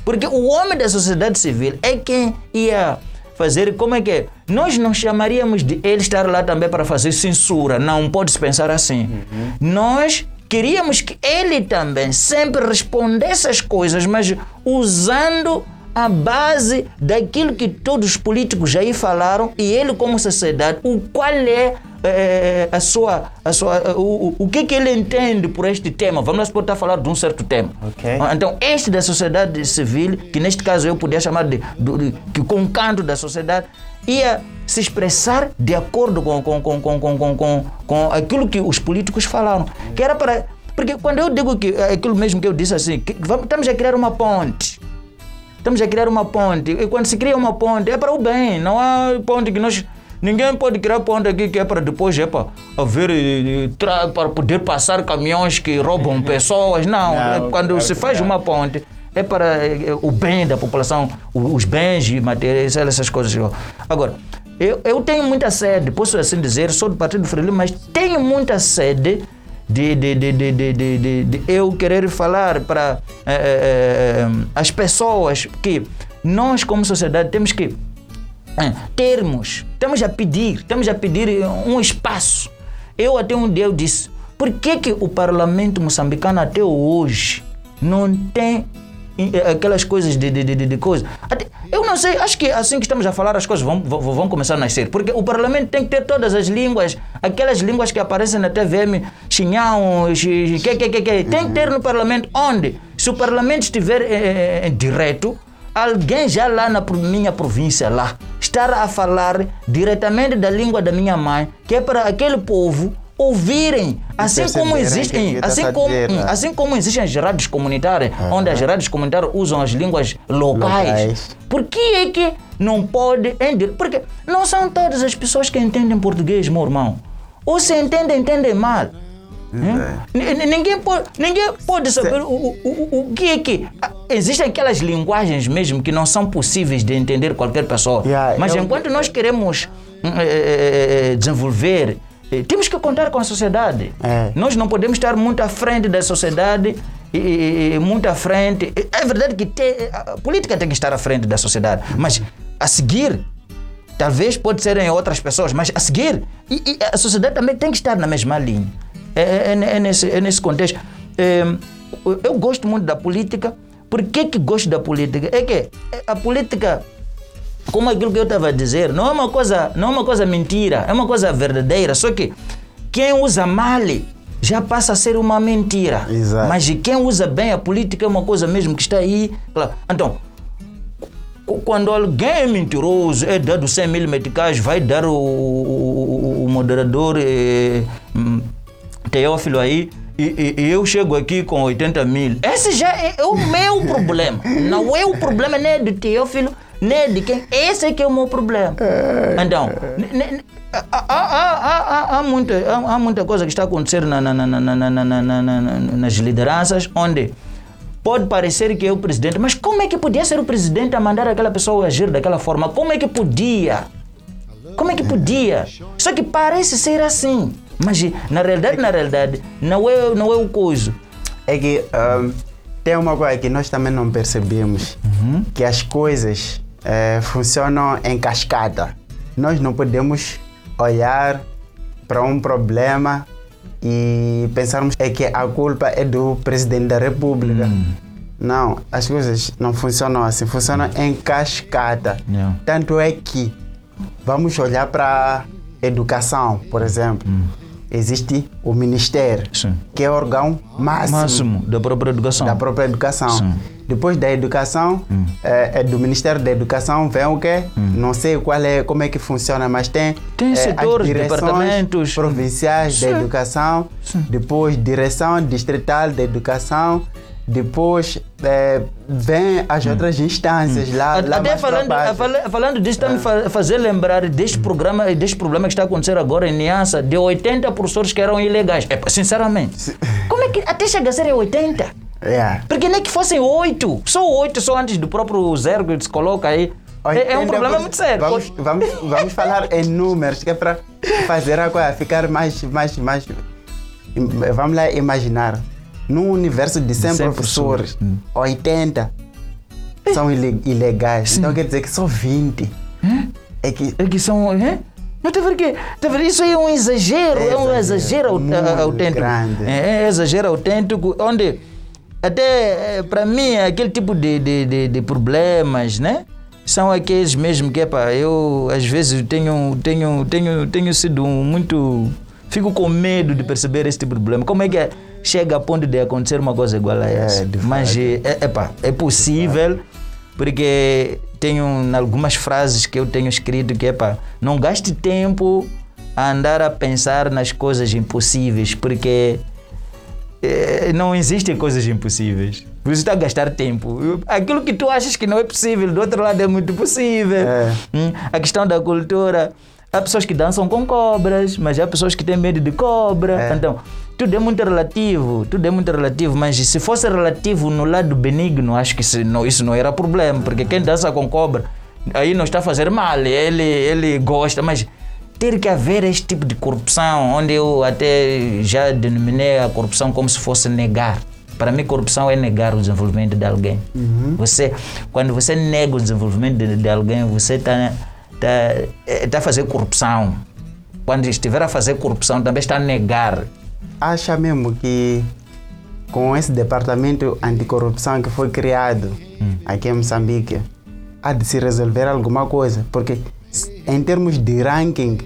Porque o homem da sociedade civil é quem ia fazer, como é que é? Nós não chamaríamos de ele estar lá também para fazer censura, não pode-se pensar assim. Nós queríamos que ele também sempre respondesse as coisas, mas usando a base daquilo que todos os políticos já aí falaram e ele como sociedade, o qual é eh, a sua, a sua, o, o- que que ele entende por este tema. Vamos supor estar a falar de um certo tema. Ok. Então, este da sociedade civil, que neste caso eu podia chamar de, de- que com o canto da sociedade, ia se expressar de acordo com, com, com, com, com, com, com, com aquilo que os políticos falaram. Que era para. Porque quando eu digo que é aquilo mesmo que eu disse assim, que vamos, estamos a criar uma ponte. Estamos a criar uma ponte. E quando se cria uma ponte, é para o bem. Não há ponte que nós. Ninguém pode criar ponte aqui que é para depois é para haver eh, tra- para poder passar caminhões que roubam pessoas. Não, Não, É quando claro se faz não. uma ponte é para eh, o bem da população, os bens e materiais, essas coisas. Agora, eu, eu tenho muita sede, posso assim dizer, sou do Partido Frelimo, mas tenho muita sede de, de, de, de, de, de, de- de eu querer falar para eh, eh, as pessoas que nós, como sociedade, temos que termos, estamos a pedir, estamos a pedir um espaço. Eu até um dia eu disse, por que, que o parlamento moçambicano até hoje não tem aquelas coisas de, de, de, de- coisa? Eu não sei, acho que assim que estamos a falar as coisas vão, vão, vão começar a nascer, porque o parlamento tem que ter todas as línguas, aquelas línguas que aparecem na TVM, chinhão, xi- que, que, que, que, tem que ter no parlamento, onde? Se o parlamento estiver eh, eh, direto, alguém já lá na minha província lá estar a falar diretamente da língua da minha mãe, que é para aquele povo ouvirem, assim como existem, que assim como, assim como existem as rádios comunitárias, onde as rádios comunitárias usam as línguas locais. Locais. Por que é que não pode entender? Porque não são todas as pessoas que entendem português, meu irmão. Ou se entendem, entendem mal. Hum? N- Ninguém pode, ninguém pode saber o, o, o, o que é que. Existem aquelas linguagens mesmo que não são possíveis de entender qualquer pessoa. Yeah, Mas eu- enquanto nós queremos eh, eh, desenvolver, temos que contar com a sociedade. É. Nós não podemos estar muito à frente da sociedade. E, e- e muito à frente. É verdade que tem- a política tem que estar à frente da sociedade, mas a seguir Talvez pode ser em outras pessoas, mas a seguir, e, a sociedade também tem que estar na mesma linha. É, é- é nesse, é nesse contexto. É, eu gosto muito da política. Por que, que gosto da política? É que a política, como aquilo que eu estava a dizer, não é uma coisa, não é uma coisa mentira, é uma coisa verdadeira. Só que quem usa mal já passa a ser uma mentira. Exato. Mas quem usa bem a política é uma coisa mesmo que está aí. Claro. Então, qu- quando alguém é mentiroso, é dado 100 mil meticais, vai dar o, o- o moderador hum, Teófilo aí. E, e- e eu chego aqui com 80 mil. Esse já é, é o meu problema. Não é o problema nem do Teófilo, Nele, quem, esse é que é o meu problema. Então, há, há, há, há, muita, há, muita coisa que está acontecendo na, na, na, nas lideranças, onde pode parecer que é o presidente, mas como é que podia ser o presidente a mandar aquela pessoa agir daquela forma? Como é que podia? Como é que podia? Só que parece ser assim. Mas na realidade, na realidade, não é, não é o coisa. É que um, tem uma coisa que nós também não percebemos, uhum. que as coisas eh, funcionam em cascata. Nós não podemos olhar para um problema e pensarmos é que a culpa é do presidente da república. Não, as coisas não funcionam assim, funcionam em cascata. Yeah. Tanto é que vamos olhar para educação, por exemplo. Existe o ministério, Sim. que é o órgão máximo, Máximo da própria educação. da própria educação. Sim. Depois da educação, é, é do Ministério da Educação vem o quê? Não sei qual é, como é que funciona, mas tem, Tem é, setores, as direções departamentos. provinciais Sim. da educação, depois direção distrital da educação, depois é, vem as outras instâncias lá, lá Até falando, baixo. fala- falando disso, está me fa fazer lembrar deste programa, deste problema que está a acontecer agora em Niança, de 80 professores que eram ilegais. É, sinceramente. Como é que até chega a ser 80? É. Porque nem que fossem 8, só 8, só antes do próprio zero que se coloca aí. É, é um 80%. problema muito sério. Vamos, vamos, vamos falar em números, que é para fazer a coisa ficar mais, mais, mais. Vamos lá imaginar. Num universo de 100, 100 professores, professores. 80 são ile- ilegais. Então quer dizer que só 20. É que. É que são. É? Não tem que. Vendo? Isso aí é um exagero, é, É um exagero, a- autêntico. grande. É, é exagero autêntico, onde até para mim aquele tipo de, de, de, de problemas, né? São aqueles mesmo que, epá, eu às vezes tenho, tenho, tenho, tenho sido muito. Fico com medo de perceber esse tipo de problema. Como é que chega a ponto de acontecer uma coisa igual a essa? de Mas é, epá, é possível, porque tenho algumas frases que eu tenho escrito que, epá, não gaste tempo a andar a pensar nas coisas impossíveis, porque eh, não existem coisas impossíveis. Você está a gastar tempo. Aquilo que tu achas que não é possível, do outro lado é muito possível. É. Hum, A questão da cultura. Há pessoas que dançam com cobras, mas há pessoas que têm medo de cobra. É. Então, tudo é muito relativo, tudo é muito relativo, mas se fosse relativo no lado benigno, acho que se não, isso não era problema, porque quem dança com cobra, aí não está a fazer mal, ele, ele gosta, mas ter que haver este tipo de corrupção, onde eu até já denominei a corrupção como se fosse negar. Para mim, corrupção é negar o desenvolvimento de alguém. Você, quando você nega o desenvolvimento de, de alguém, você está tá, eh, tá a fazer corrupção. Quando estiver a fazer corrupção, também está a negar. Acha mesmo que com esse departamento anticorrupção que foi criado aqui em Moçambique, há de se resolver alguma coisa? Porque em termos de ranking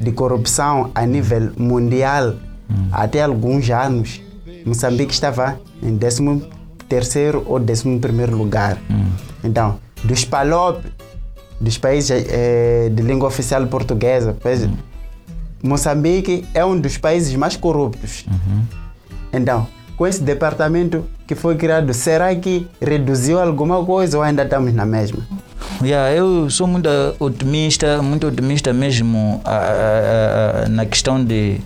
de corrupção a nível mundial, até alguns anos, Moçambique estava em 13 terceiro ou 11 primeiro lugar. Então, dos PALOP, dos países eh, de língua oficial portuguesa, países- Moçambique é um dos países mais corruptos. Então, com esse departamento que foi criado, será que reduziu alguma coisa ou ainda estamos na mesma? Yeah, eu sou muito otimista, muito otimista mesmo ah, ah, ah, na questão de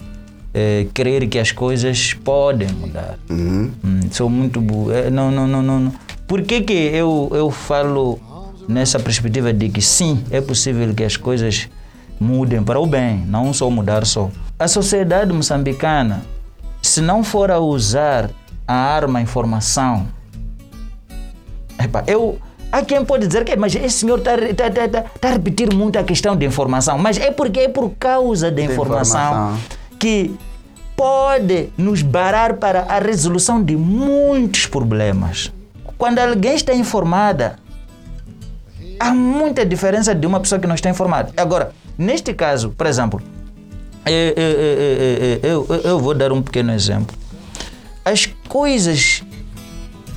eh, crer que as coisas podem mudar. Uhum. Hum, sou muito. eh, Não, não, não, não. não. Por que, que eu, eu falo nessa perspectiva de que sim, é possível que as coisas mudem para o bem, não só mudar só. A sociedade moçambicana, se não for a usar a arma informação, Epa, eu, há quem pode dizer que mas esse senhor está tá, tá, tá, tá a repetir muito a questão da informação, mas é porque é por causa da informação, informação. que pode nos barar para a resolução de muitos problemas. Quando alguém está informada, há muita diferença de uma pessoa que não está informada. Agora, neste caso, por exemplo, é, eu, eu vou dar um pequeno exemplo. As coisas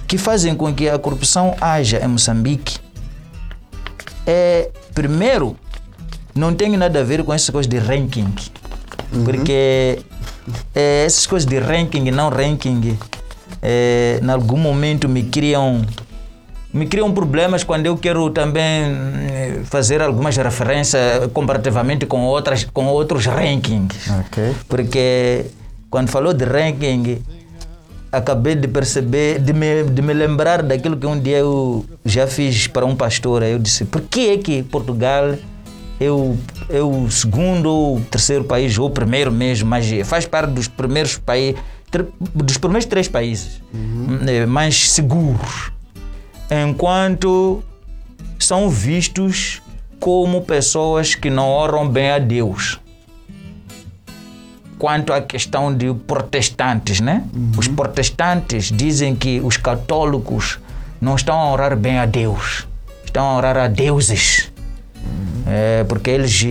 que fazem com que a corrupção haja em Moçambique é, primeiro, não tem nada a ver com essas coisas de ranking. Porque é, essas coisas de ranking, não ranking, é, em algum momento me criam me criam problemas quando eu quero também eh, fazer algumas referências comparativamente com outras com outros rankings. Ok. porque quando falou de ranking acabei de perceber de me, de me lembrar daquilo que um dia eu já fiz para um pastor. Eu disse por que é que Portugal é o, é o segundo ou terceiro país ou o primeiro mesmo mas faz parte dos primeiros países dos primeiros três países eh, mais seguros enquanto são vistos como pessoas que não oram bem a Deus. Quanto à questão de protestantes, né? Os protestantes dizem que os católicos não estão a orar bem a Deus, estão a orar a deuses. É, porque eles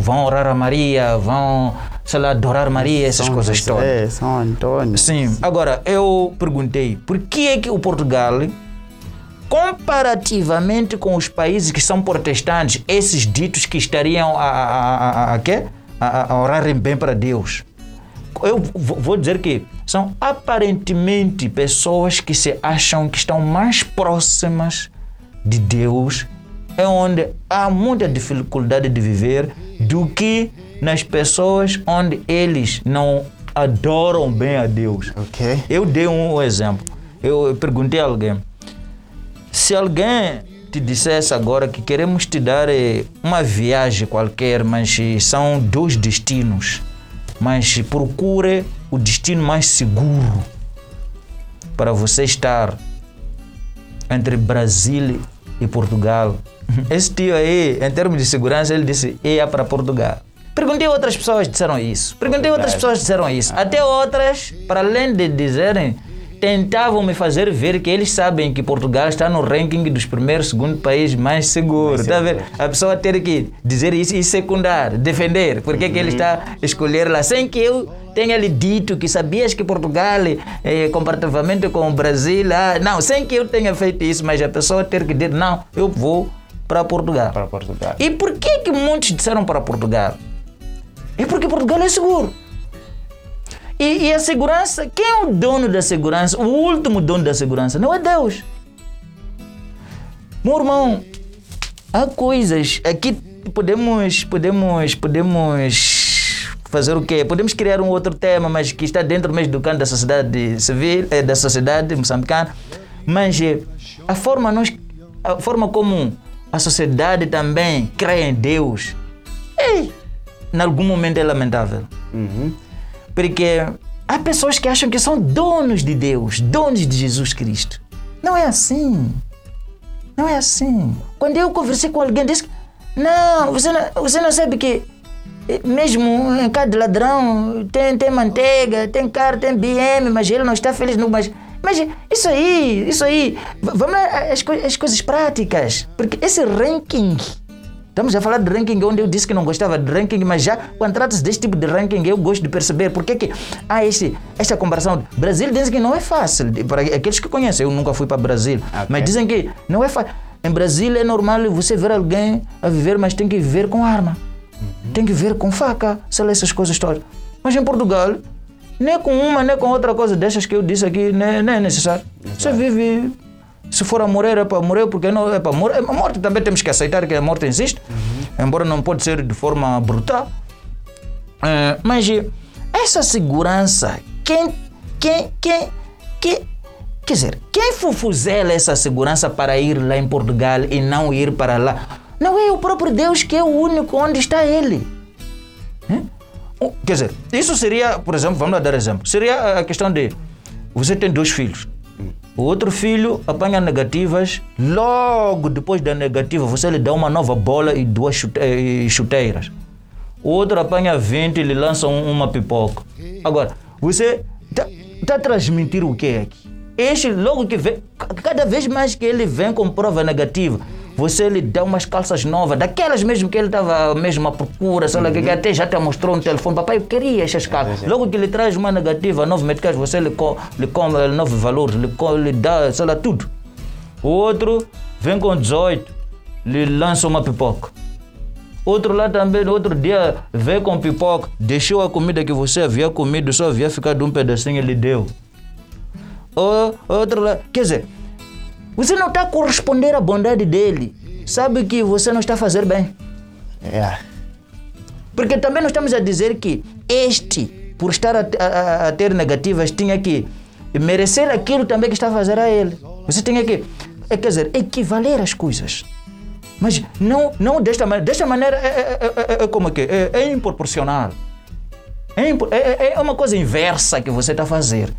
vão orar a Maria, vão, sei lá, adorar Maria, essas São coisas José, todas. São Antônio. Sim. Agora, eu perguntei, por que é que o Portugal, comparativamente com os países que são protestantes, esses ditos que estariam a, a, a, a, a, orarem bem para Deus, eu vou dizer que são aparentemente pessoas que se acham que estão mais próximas de Deus, é onde há muita dificuldade de viver, do que nas pessoas onde eles não adoram bem a Deus. Ok. Eu dei um exemplo. Eu perguntei a alguém: se alguém te dissesse agora que queremos te dar eh, uma viagem qualquer, mas eh, são dois destinos, mas procure o destino mais seguro para você estar entre Brasil e Portugal. Esse tio aí, em termos de segurança, ele disse ia para Portugal. Perguntei a outras pessoas disseram isso. Perguntei a outras pessoas disseram isso. Até outras, para além de dizerem, tentavam me fazer ver que eles sabem que Portugal está no ranking dos primeiros, segundo país mais seguro. Está a ver? A pessoa ter que dizer isso e secundar, defender. Por que, que ele está a escolher lá? Sem que eu tenha lhe dito que sabias que Portugal, eh, comparativamente com o Brasil, ah, não, sem que eu tenha feito isso, mas a pessoa ter que dizer, não, eu vou para Portugal. Para Portugal. E por que, que muitos disseram para Portugal? É porque Portugal é seguro. E, e a segurança, quem é o dono da segurança? O último dono da segurança não é Deus. Meu irmão, há coisas. Aqui podemos, podemos, podemos fazer o quê? Podemos criar um outro tema, mas que está dentro mesmo do canto da sociedade civil, eh, da sociedade moçambicana. Mas eh, a forma, nós, a forma como a sociedade também crê em Deus, ei, em algum momento é lamentável. Porque há pessoas que acham que são donos de Deus, donos de Jesus Cristo. Não é assim. Não é assim. Quando eu conversei com alguém, disse: Não, você não, você não sabe que eh, mesmo em cada ladrão tem, tem manteiga, tem carro, tem BM, mas ele não está feliz. No, mas, mas isso aí, isso aí. Vamos lá, as, as coisas práticas. Porque esse ranking. Estamos a falar de ranking onde eu disse que não gostava de ranking, mas já quando trata-se deste tipo de ranking, eu gosto de perceber porque que há este, esta comparação. Brasil dizem que não é fácil, para aqueles que conhecem, eu nunca fui para Brasil, mas dizem que não é fácil. Em Brasil é normal você ver alguém a viver, mas tem que viver com arma, tem que viver com faca, sei lá, essas coisas todas. Mas em Portugal, nem com uma, nem com outra coisa dessas que eu disse aqui, nem, nem é necessário. Você vive se for a morrer, é para morrer, porque não é para morrer. A morte também temos que aceitar que a morte existe, embora não pode ser de forma brutal. Eh, mas essa segurança, quem, quem, quem, quem, quer dizer, quem fufuzela essa segurança para ir lá em Portugal e não ir para lá? Não é o próprio Deus que é o único onde está Ele. Oh, Quer dizer, isso seria, por exemplo, vamos lá dar exemplo. Seria a questão de você tem dois filhos. O outro filho apanha negativas, logo depois da negativa você lhe dá uma nova bola e duas eh, chuteiras. O outro apanha 20 e lhe lança um- uma pipoca. Agora, você está a transmitir o que aqui? Este, logo que vem, ca- cada vez mais que ele vem com prova negativa, você lhe dá umas calças novas, daquelas mesmo que ele estava mesmo à procura, sei lá, que até já te mostrou no telefone, papai, eu queria essas calças. Logo que ele traz uma negativa, nove meticais, você lhe, co, lhe eh, nove valores, lhe, lhe dá, sei lá, tudo. O outro vem com 18, lhe lança uma pipoca. Outro lá também, no outro dia, veio com pipoca, deixou a comida que você havia comido, só havia ficado um pedacinho, ele deu. Ou, outro lá, quer dizer, você não está a corresponder à bondade dele. Sabe que você não está a fazer bem. É. Porque também nós estamos a dizer que este, por estar a, a- a ter negativas, tinha que merecer aquilo também que está a fazer a ele. Você tinha que, é, quer dizer, equivaler as coisas. Mas não, não desta maneira. Desta maneira é, é- é- é- é como é que? É, é improporcional. É, é- é- uma coisa inversa que você está a fazer.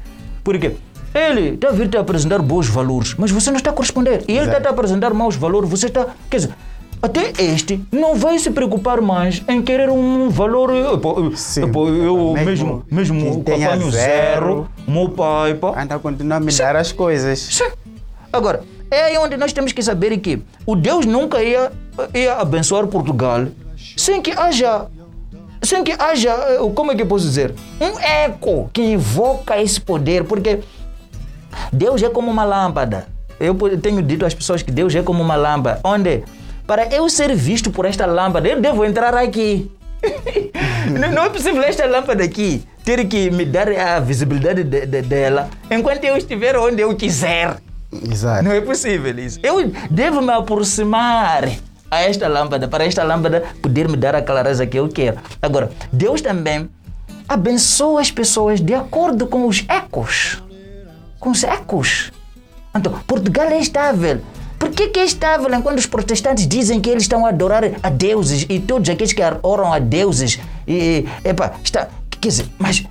Porque ele está a vir te apresentar bons valores, mas você não está a corresponder. E ele está a te apresentar maus valores, você está. Quer dizer, até este não vai se preocupar mais em querer um valor. eh, pô, eh, Sim, pô, eu mesmo mesmo, mesmo apanho zero. zero, meu pai, pá. Ainda continua a me dar as coisas. Sim. Agora, é aí onde nós temos que saber que o Deus nunca ia, ia abençoar Portugal sem que haja. Sem que haja, eh, como é que eu posso dizer? Um eco que invoca esse poder, porque Deus é como uma lâmpada. Eu tenho dito às pessoas que Deus é como uma lâmpada, onde para eu ser visto por esta lâmpada, eu devo entrar aqui. não, não é possível esta lâmpada aqui ter que me dar a visibilidade de- de- dela enquanto eu estiver onde eu quiser. Exato. Não é possível isso. Eu devo me aproximar a esta lâmpada, para esta lâmpada poder me dar a clareza que eu quero. Agora, Deus também abençoa as pessoas de acordo com os ecos. Com os ecos. Então, Portugal é estável. Por que, que é estável enquanto os protestantes dizem que eles estão a adorar a deuses e todos aqueles que oram a deuses e, epa, está, quer dizer, mas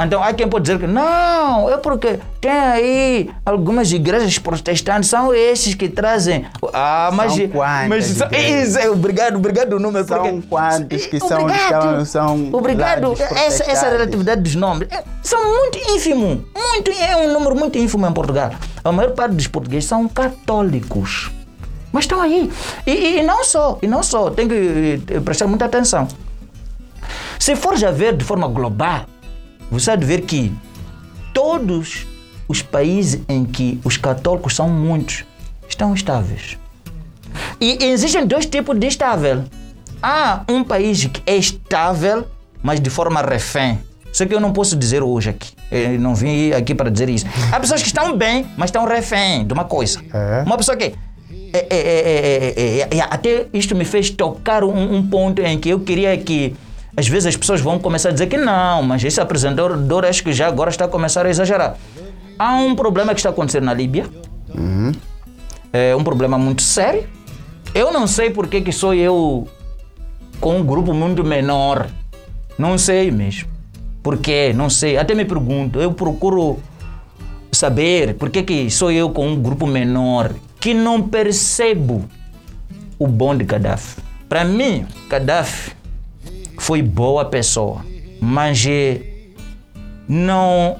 então há quem pode dizer que não, é porque tem aí algumas igrejas protestantes, são esses que trazem. Ah, mas. São quantas mas são- igrejas? isso, é, obrigado, obrigado o número. São porque- quantos que são- Obrigado. são- são Obrigado. Essa, essa relatividade dos nomes é, são muito ínfimo. Muito, é um número muito ínfimo em Portugal. A maior parte dos portugueses são católicos. Mas estão aí. E, e- não só, e não só, tem que eh, prestar muita atenção. Se for já ver de forma global, você há de ver que todos os países em que os católicos são muitos estão estáveis. E existem dois tipos de estável. Há um país que é estável, mas de forma refém. Isso que eu não posso dizer hoje aqui. Eu não vim aqui para dizer isso. Há pessoas que estão bem, mas estão refém de uma coisa. É. Uma pessoa que. é, é, é, é, é, até isto me fez tocar um, um ponto em que eu queria que. Às vezes as pessoas vão começar a dizer que não, mas esse apresentador acho que já agora está a começar a exagerar. Há um problema que está acontecendo na Líbia. É um problema muito sério. Eu não sei por que, que sou eu com um grupo muito menor. Não sei mesmo. Por quê? Não sei. Até me pergunto. Eu procuro saber por que, que sou eu com um grupo menor que não percebo o bom de Gaddafi. Para mim, Gaddafi foi boa pessoa, mas eh, não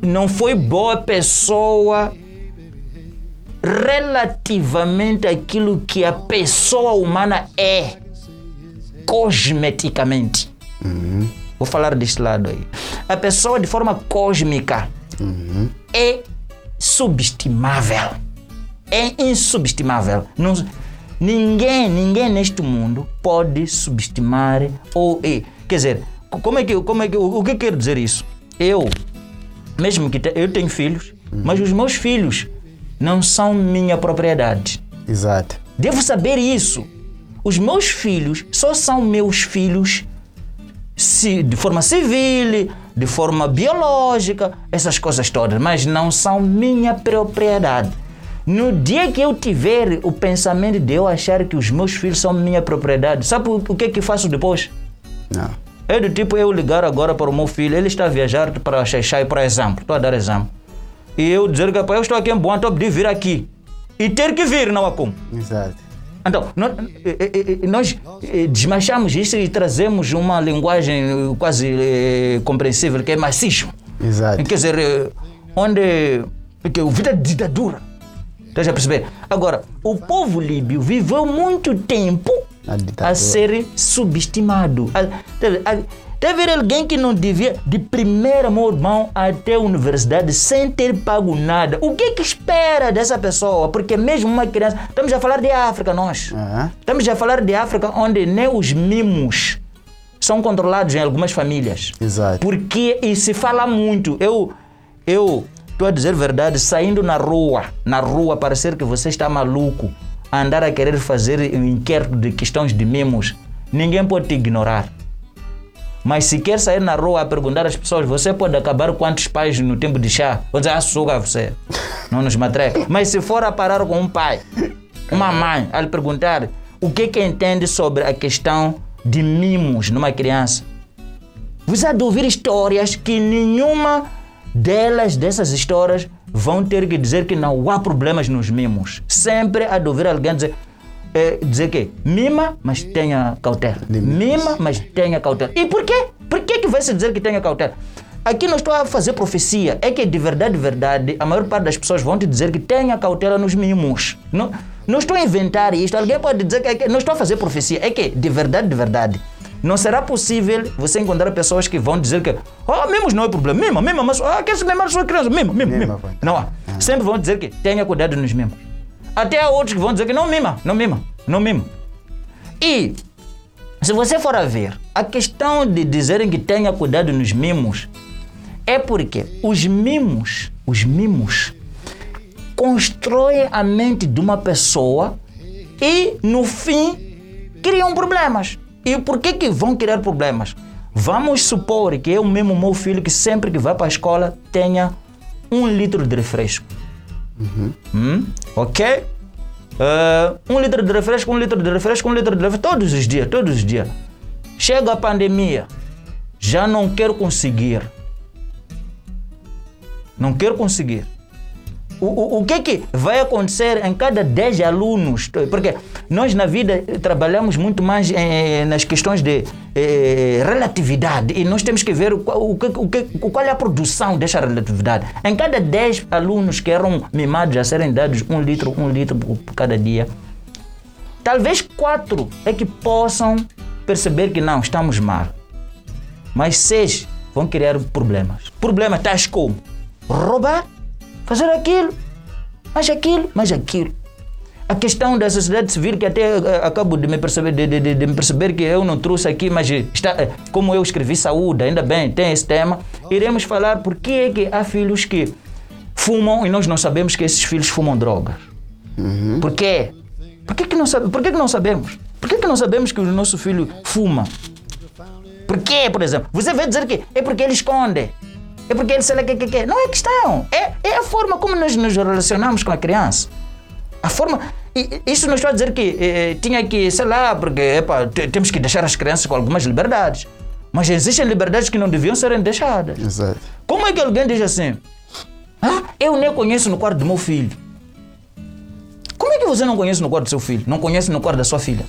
não foi boa pessoa relativamente àquilo que a pessoa humana é cosmeticamente. Vou falar deste lado aí. A pessoa de forma cósmica é subestimável. É insubestimável. Não- ninguém, ninguém neste mundo pode subestimar ou eh, quer dizer, como é que como é que o, o que quero dizer isso? Eu mesmo que te- eu tenho filhos, mas os meus filhos não são minha propriedade. Exato. Devo saber isso. Os meus filhos só são meus filhos se, de forma civil, de forma biológica, essas coisas todas, mas não são minha propriedade. No dia que eu tiver o pensamento de eu achar que os meus filhos são minha propriedade, sabe o que que faço depois? Não. É do tipo eu ligar agora para o meu filho, ele está a viajar para Xaixai, por exemplo, estou a dar exemplo. E eu dizer que "Pai, eu estou aqui em Boa, estou a pedir vir aqui. E ter que vir, não há como. Exato. Então, nós, eh, eh, eh, nós desmanchamos isso e trazemos uma linguagem quase compreensível, que é marxismo. Exato. Quer dizer, onde que o vida de ditadura. Estás a perceber? Agora, o povo líbio viveu muito tempo a ser subestimado. A, a, teve alguém que não devia, de primeira mão até a universidade, sem ter pago nada. O que que espera dessa pessoa? Porque mesmo uma criança. Estamos a falar de África, nós. Aham. Estamos a falar de África onde nem os mimos são controlados em algumas famílias. Exato. Porque e se fala muito. Eu eu estou a dizer verdade, saindo na rua, na rua parecer que você está maluco, a andar a querer fazer um inquérito de questões de mimos, ninguém pode te ignorar. Mas se quer sair na rua a perguntar às pessoas, você pode acabar quantos pais no tempo de chá? Vou dizer, ah, suga você. Não nos matreca. Mas se for a parar com um pai, uma mãe, a lhe perguntar o que que entende sobre a questão de mimos numa criança, você há de ouvir histórias que nenhuma delas, dessas histórias, vão ter que dizer que não há problemas nos mimos. Sempre há de ouvir alguém dizer, eh, dizer que mima, mas tenha cautela. Mima, mas tenha cautela. E por quê? Por que, que vai se dizer que tenha cautela? Aqui não estou a fazer profecia. É que de verdade, de verdade, a maior parte das pessoas vão te dizer que tenha cautela nos mimos. Não, não estou a inventar isto. Alguém pode dizer que, é que não estou a fazer profecia. É que de verdade, de verdade, não será possível você encontrar pessoas que vão dizer que ah, mimos não é problema. Mima, mima, mas ah, quer se mimar sua criança? Mima, Mima, mima. vai. Não há. Sempre vão dizer que tenha cuidado nos mimos. Até há outros que vão dizer que não mima, não mima, não mima. E se você for a ver, a questão de dizerem que tenha cuidado nos mimos é porque os mimos, os mimos, constroem a mente de uma pessoa e, no fim, criam problemas. E por que, que vão criar problemas? Vamos supor que eu mesmo, meu filho, que sempre que vai para a escola, tenha um litro de refresco. Hum? Ok? Eh, um litro de refresco, um litro de refresco, um litro de refresco, todos os dias, todos os dias. Chega a pandemia, já não quero conseguir. Não quero conseguir. O, o, o que, que vai acontecer em cada 10 alunos? Porque nós na vida trabalhamos muito mais eh, nas questões de eh, relatividade e nós temos que ver o, o, o qual é a produção dessa relatividade. Em cada 10 alunos que eram mimados a serem dados um litro, um litro por por cada dia, talvez quatro é que possam perceber que não, estamos mal. Mas seis vão criar problemas. Problemas tais como roubar, fazer aquilo, mais aquilo, mais aquilo. A questão da sociedade civil, que até eh, acabo de me perceber, de, de- de- me perceber que eu não trouxe aqui, mas está, eh, como eu escrevi saúde, ainda bem, tem esse tema, iremos falar por que é que há filhos que fumam e nós não sabemos que esses filhos fumam drogas. Por quê? Por que, que, não, sabe, por que, que não sabemos? Por que, que não sabemos que o nosso filho fuma? Por quê, por exemplo? Você vai dizer que é porque ele esconde. É porque ele sei lá o que, que, que. Não é questão. É, é a forma como nós nos relacionamos com a criança. A forma. e- Isso não estou a dizer que eh, tinha que, sei lá, porque epa, te- temos que deixar as crianças com algumas liberdades. Mas existem liberdades que não deviam serem deixadas. Exato. Como é que alguém diz assim? Ah, eu nem conheço no quarto do meu filho. Como é que você não conhece no quarto do seu filho? Não conhece no quarto da sua filha?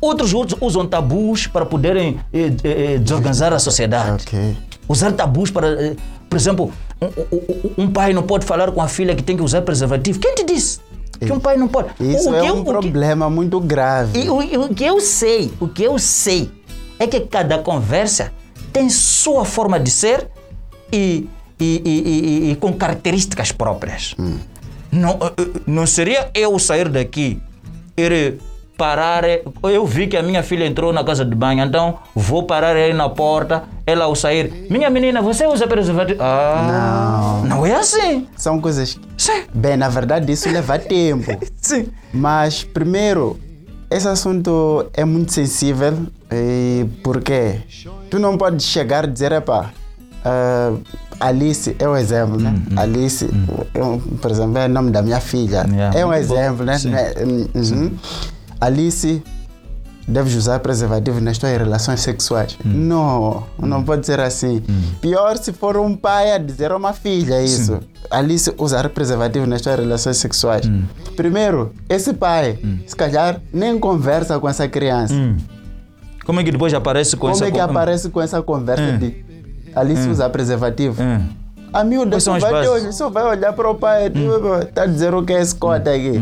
Outros us- usam tabus para poderem eh, eh, eh, desorganizar a sociedade. Ok. Usar tabus para. eh, por exemplo, um, um- um pai não pode falar com a filha que tem que usar preservativo. Quem te disse que um pai não pode? Isso O- é eu- um o que- problema muito grave. e o, o que eu sei, o que eu sei é que cada conversa tem sua forma de ser e, e- e- e- com características próprias. Não, eh, eh, não seria eu sair daqui ir parar. Eu vi que a minha filha entrou na casa de banho, então vou parar aí na porta, ela ao sair. Minha menina, você usa preservativo? Ah, não. Não é assim. São coisas. Sim, Bem, na verdade, isso leva tempo. sim. Mas, primeiro, esse assunto é muito sensível. E por quê? Tu não podes chegar e dizer, epá, ah, Alice é um exemplo, né? Alice, eu, por exemplo, é o nome da minha filha. Yeah, é um muito bom. exemplo, né? Sim. Uhum. Alice, deves usar preservativo nas tuas relações sexuais. Não, não pode ser assim. Pior se for um pai a dizer a uma filha isso. Alice, usar preservativo nas tuas relações sexuais. Primeiro, esse pai, se calhar, nem conversa com essa criança. Como é que depois aparece com Como essa é que aparece com essa conversa Hum. de Alice usar preservativo? Hum. A miúda só vai, só vai olhar para o pai. Está a dizer o que é esse aqui.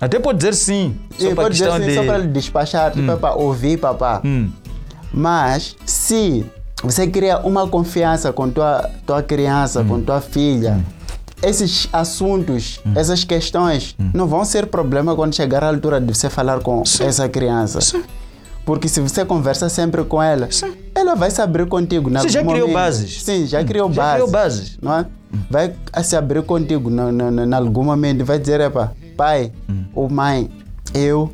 Hum. Até pode dizer sim. Só E a pode dizer assim, de. só para despachar, tipo, para ouvir papá. Hum. Mas se você cria uma confiança com tua, tua criança, Hum. com tua filha, esses assuntos, essas questões Hum. não vão ser problema quando chegar à altura de você falar com essa criança. Sim. Porque se você conversa sempre com ela, ela vai se abrir contigo. Você já algum criou momento. bases. Sim, já criou Já bases. criou bases. Não é? Vai se abrir contigo em algum momento vai dizer, epa, pai ou mãe, eu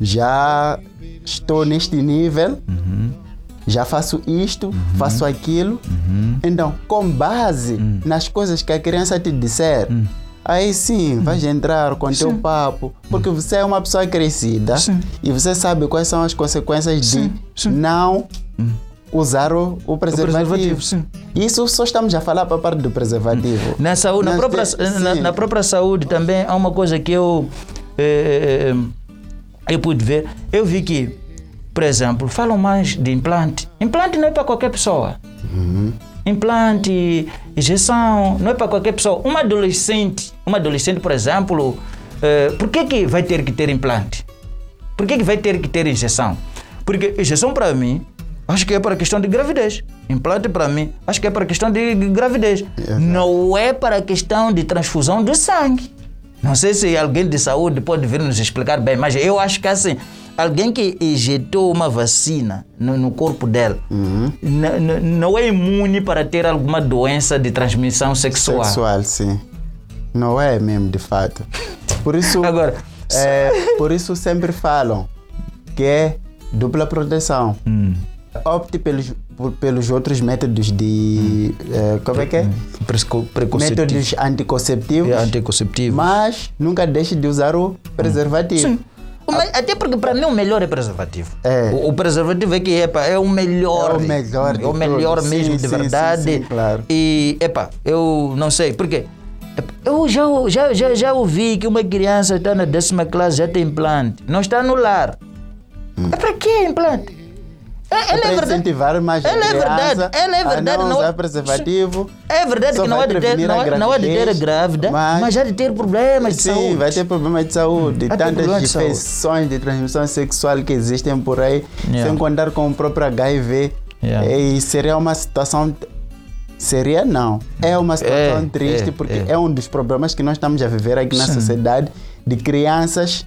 já estou neste nível, Uhum. já faço isto, faço aquilo. Uhum. Então, com base nas coisas que a criança te disser, aí sim vais entrar com teu papo, porque você é uma pessoa crescida Sim. e você sabe quais são as consequências Sim, de sim. não usar o, o O preservativo. preservativo, sim. Isso só estamos a falar para a parte do preservativo. Na, saúde, na, própria, de- na, na própria saúde também há uma coisa que eu, eh, eh, eu pude ver. Eu vi que, por exemplo, falam mais de implante. Implante não é para qualquer pessoa. Implante, injeção, não é para qualquer pessoa. Uma adolescente, uma adolescente, por exemplo, eh, por que, que vai ter que ter implante? Por que, que vai ter que ter injeção? Porque injeção para mim, acho que é para questão de gravidez. Implante para mim, acho que é para questão de gravidez. Não é para questão de transfusão de sangue. Não sei se alguém de saúde pode vir nos explicar bem, mas eu acho que assim, alguém que injetou uma vacina no, no corpo dela n- não é imune para ter alguma doença de transmissão sexual. Sexual, sim. Não é mesmo, de fato. Por isso, Agora, é, por isso sempre falam que é dupla proteção. Hum. Opte pelos, pelos outros métodos de. é, como é que é? Métodos anticonceptivos. É anticonceptivo. Mas nunca deixe de usar o preservativo. Sim. Até porque para mim o melhor é preservativo. É. O, o preservativo é que epa, é o melhor. É o melhor de É o melhor todos. mesmo, Sim, de sim, verdade. sim, sim, claro. E, epa, eu não sei, porque epa, eu já, já, já, já ouvi que uma criança está na décima classe, já tem implante. Não está no lar. É para que implante? É, É ela é para verdade. incentivar mais Ela é verdade, ela é verdade, a não, usar preservativo. É verdade que não há, de ter, não, não há de ter grávida, mas- mas, já de ter problemas de Sim, saúde. vai ter problemas de saúde, ter tantas problemas de infecções de transmissão sexual que existem por aí, Yeah. sem contar com o próprio HIV. Yeah. E seria uma situação. Seria não. É uma situação É, triste é, porque é. é. um dos problemas que nós estamos a viver aqui na Sim. sociedade de crianças.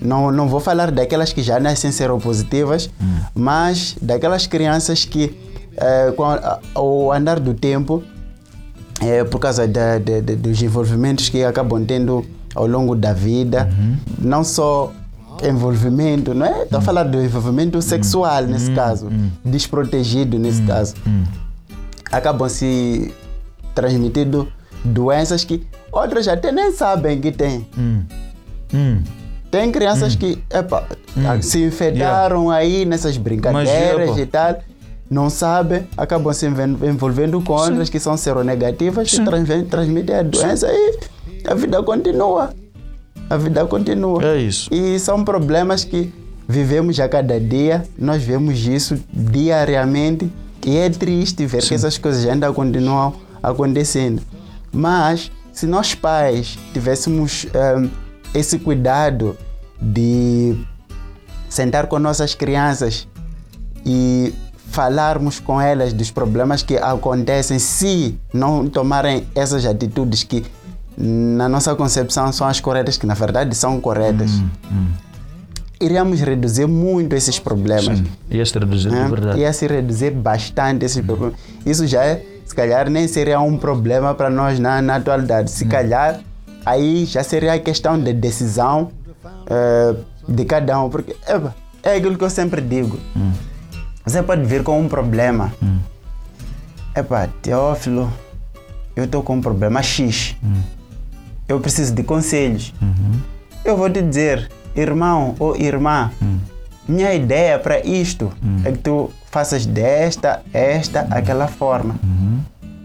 Não, não vou falar daquelas que já nascem seropositivas, Hum. mas daquelas crianças que, eh, com a- ao andar do tempo, é, por causa da, da- da- dos envolvimentos que acabam tendo ao longo da vida, Uhum. não só envolvimento, não é? Estou a falar do envolvimento sexual nesse Uhum. caso, desprotegido nesse caso, acabam se transmitindo doenças que outras até nem sabem que têm. Hum. Tem crianças que epa, se infectaram aí nessas brincadeiras epa. e tal, não sabem, acabam se envolvendo com outras que são seronegativas, que transven- transmitem a doença e a vida continua. A vida continua. É isso. E são problemas que vivemos a cada dia, nós vemos isso diariamente e é triste ver que essas coisas ainda continuam acontecendo. Mas se nós pais tivéssemos ehm, esse cuidado de sentar com nossas crianças e falarmos com elas dos problemas que acontecem se não tomarem essas atitudes que na nossa concepção são as corretas, que na verdade são corretas, iríamos reduzir muito esses problemas. Ia se reduzir, né? de verdade. Ia se reduzir bastante esses problemas. Isso já, é, se calhar, nem seria um problema para nós na, na atualidade. Se calhar, aí já seria a questão de decisão eh, de cada um. Porque eba, é aquilo que eu sempre digo. Você pode vir com um problema. Epá, Teófilo, eu estou com um problema X. Eu preciso de conselhos. Eu vou te dizer, irmão ou irmã, minha ideia para isto é que tu faças desta, esta, aquela forma.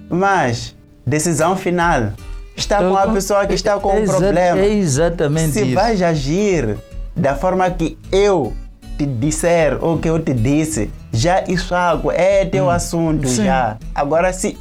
Mas, decisão final está com a pessoa que está com é exa- problema. É exatamente Se isso. vais agir da forma que eu te disser ou que eu te disse, já isso algo é teu assunto Sim. já. Agora se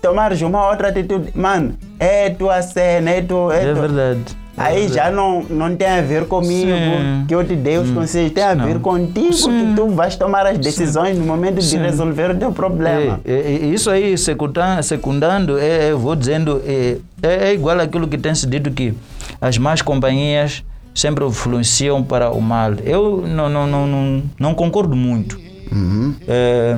tomares uma outra atitude, mano, é tua cena, é tua. É, É verdade. É Aí já não, não tem a ver comigo, Sim. que eu te dei os conselhos, tem a ver Não. contigo, Sim. que tu vais tomar as decisões no momento de Sim. resolver o teu problema. É, é, é, isso aí, secunda- secundando, é, eu vou dizendo, é, é, é igual aquilo que tem se dito que as más companhias sempre influenciam para o mal. Eu não, não, não, não, não concordo muito. Uhum. É,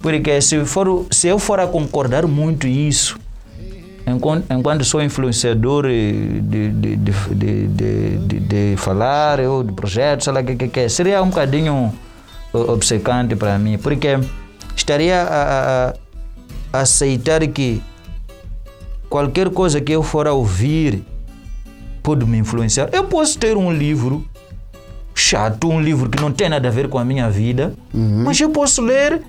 porque se, for, se eu for a concordar muito isso, enquanto, enquanto sou influenciador de, de, de, de, de, falar ou de projetos, sei lá o que, que, que seria um bocadinho obcecante para mim, porque estaria a, a- a aceitar que qualquer coisa que eu for a ouvir pode me influenciar. Eu posso ter um livro chato, um livro que não tem nada a ver com a minha vida, mas eu posso ler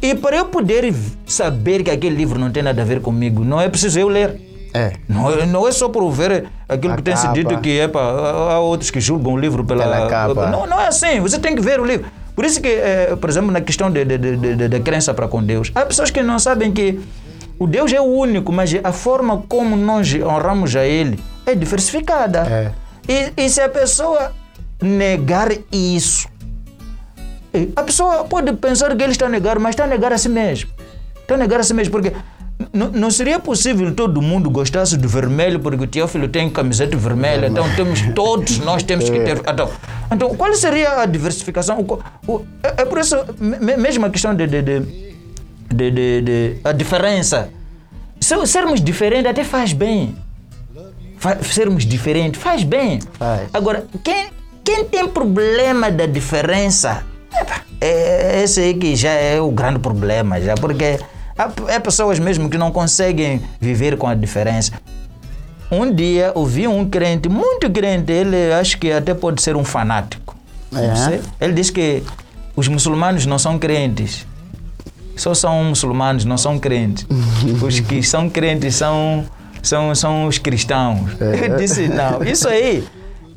e para eu poder saber que aquele livro não tem nada a ver comigo, não é preciso eu ler. É. Não, é- não é só por ver aquilo A que tem se dito que é há outros que julgam o livro pela, Pela capa. Não, não é assim. Você tem que ver o livro. Por isso que, eh, por exemplo, na questão de, de, de, de, de crença para com Deus, há pessoas que não sabem que o Deus é o único, mas a forma como nós honramos a Ele é diversificada. É. E, e se a pessoa negar isso, a pessoa pode pensar que ele está a negar, mas está a negar a si mesmo. Está a negar a si mesmo, porque não seria possível todo mundo gostasse do vermelho, porque o Teófilo tem camiseta vermelha, então temos, todos nós temos que ter. Então, então qual seria a diversificação? O o- é, é por isso, me- me- mesmo a questão de, de, de, de, de- a diferença. Se, sermos diferentes até faz bem. Fa- sermos diferentes faz bem. Faz. Agora, quem, quem tem problema da diferença, é, esse aí que já é o grande problema, já, porque há, há pessoas mesmo que não conseguem viver com a diferença. Um dia ouvi um crente, muito crente, ele acho que até pode ser um fanático. É? Ele diz que os muçulmanos não são crentes. Só são muçulmanos, não são crentes. Os que são crentes são, são, são os cristãos. Eu disse, não, isso aí.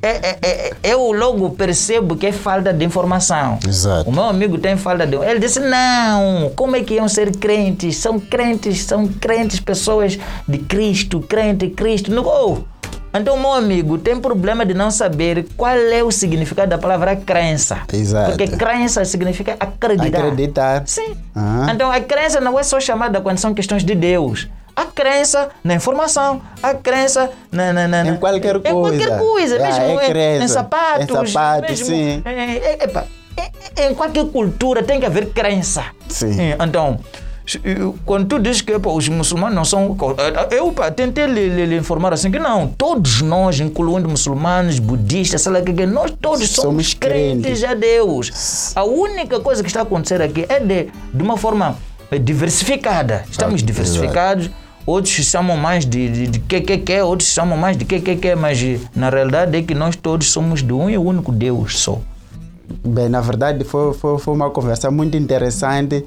É, é, é- eu logo percebo que é falta de informação. Exato. O meu amigo tem falta de. Ele disse: não, como é que iam ser crentes? São crentes, são crentes, pessoas de Cristo, crente, Cristo. Não, oh. Então, meu amigo tem problema de não saber qual é o significado da palavra crença. Exato. Porque crença significa acreditar. Acreditar. Sim. Ah. Então a crença não é só chamada quando são questões de Deus. A crença na informação, a crença na, na, na- Em qualquer Em qualquer coisa. coisa, É, mesmo é em- crença. em sapatos. Em sapatos, mesmo, sim. é, epa, em qualquer cultura tem que haver crença. Sim. É, Então, eu- quando tu dizes que pô, os muçulmanos não são. Eu pá, tentei lhe, lhe- lhe informar assim que não, todos nós, incluindo muçulmanos, budistas, sei lá que, nós todos somos, Somos crentes crentes. a Deus. A única coisa que está a acontecer aqui é de, de uma forma eh, diversificada. Estamos Ah, diversificados. Outros chamam mais de, de, de que, que, que, outros chamam mais de que, que, que, mas eh, na realidade é que nós todos somos de um e único Deus só. Bem, na verdade foi, foi, foi uma conversa muito interessante.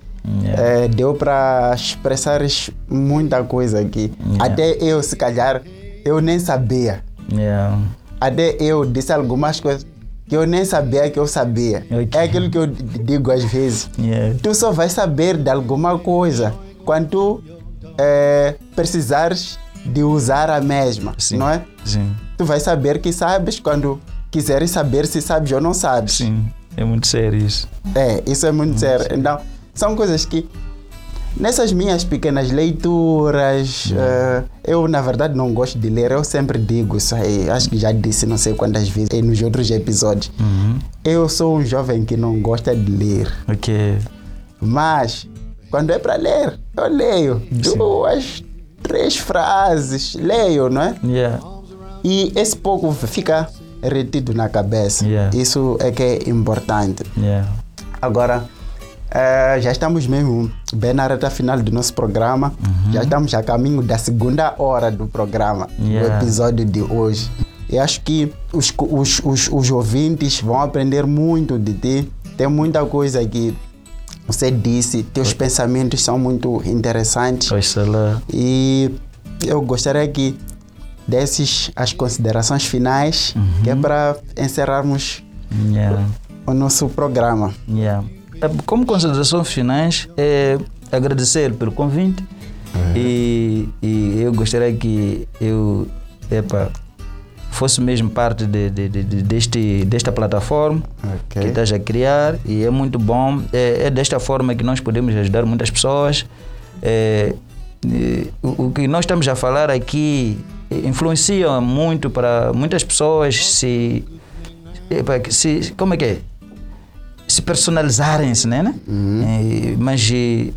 Eh, deu para expressar muita coisa aqui. Até eu, se calhar, eu nem sabia. Yeah. Até eu disse algumas coisas que eu nem sabia que eu sabia. Ok. É aquilo que eu digo às vezes. Yeah. Tu só vais saber de alguma coisa quando tu eh, precisares de usar a mesma, Sim. não é? Sim. Tu vais saber que sabes quando quiseres saber se sabes ou não sabes. Sim. É muito sério isso. É, isso é muito sério. Então, são coisas que nessas minhas pequenas leituras, eh, eu na verdade não gosto de ler, eu sempre digo isso aí, acho que já disse não sei quantas vezes nos outros episódios. Uhum. Eu sou um jovem que não gosta de ler, Ok. mas quando é para ler, eu leio duas, três frases, leio, não é? Yeah. E esse pouco fica retido na cabeça. Yeah. Isso é que é importante. Yeah. Agora, eh, já estamos mesmo bem na reta final do nosso programa. Já estamos a caminho da segunda hora do programa, Yeah. do episódio de hoje. Eu acho que os, os, os, os ouvintes vão aprender muito de ti. Tem muita coisa que você disse, teus pensamentos são muito interessantes. Oxalá. E eu gostaria que desses as considerações finais, que é para encerrarmos Yeah. o nosso programa. Yeah. É, Como considerações finais, é agradecer pelo convite E, e eu gostaria que eu epa, fosse mesmo parte de, de, de, de- deste, desta plataforma Ok. que estás a criar e é muito bom. É, é desta forma que nós podemos ajudar muitas pessoas. É, o, o que nós estamos a falar aqui influencia muito para muitas pessoas se, se como é que é? Se personalizarem-se, né? né? É, mas eh,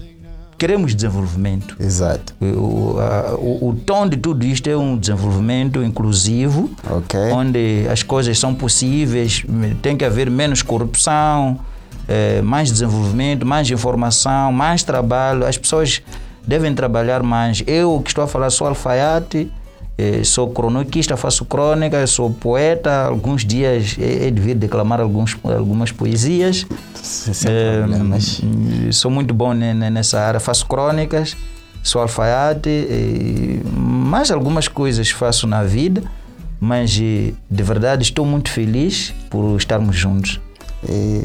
queremos desenvolvimento. Exato. O, a- o, o tom de tudo isto é um desenvolvimento inclusivo, Ok. onde as coisas são possíveis, tem que haver menos corrupção, eh, mais desenvolvimento, mais informação, mais trabalho. As pessoas devem trabalhar mais. Eu que estou a falar sou alfaiate, eh, sou cronoquista, faço crônica, sou poeta. Alguns dias é, é de vir declamar alguns, algumas poesias. Sem sem Eh, problemas. hum, sou muito bom ne- ne- nessa área, faço crônicas, sou alfaiate, e mais algumas coisas faço na vida, mas eh, de verdade estou muito feliz por estarmos juntos. E,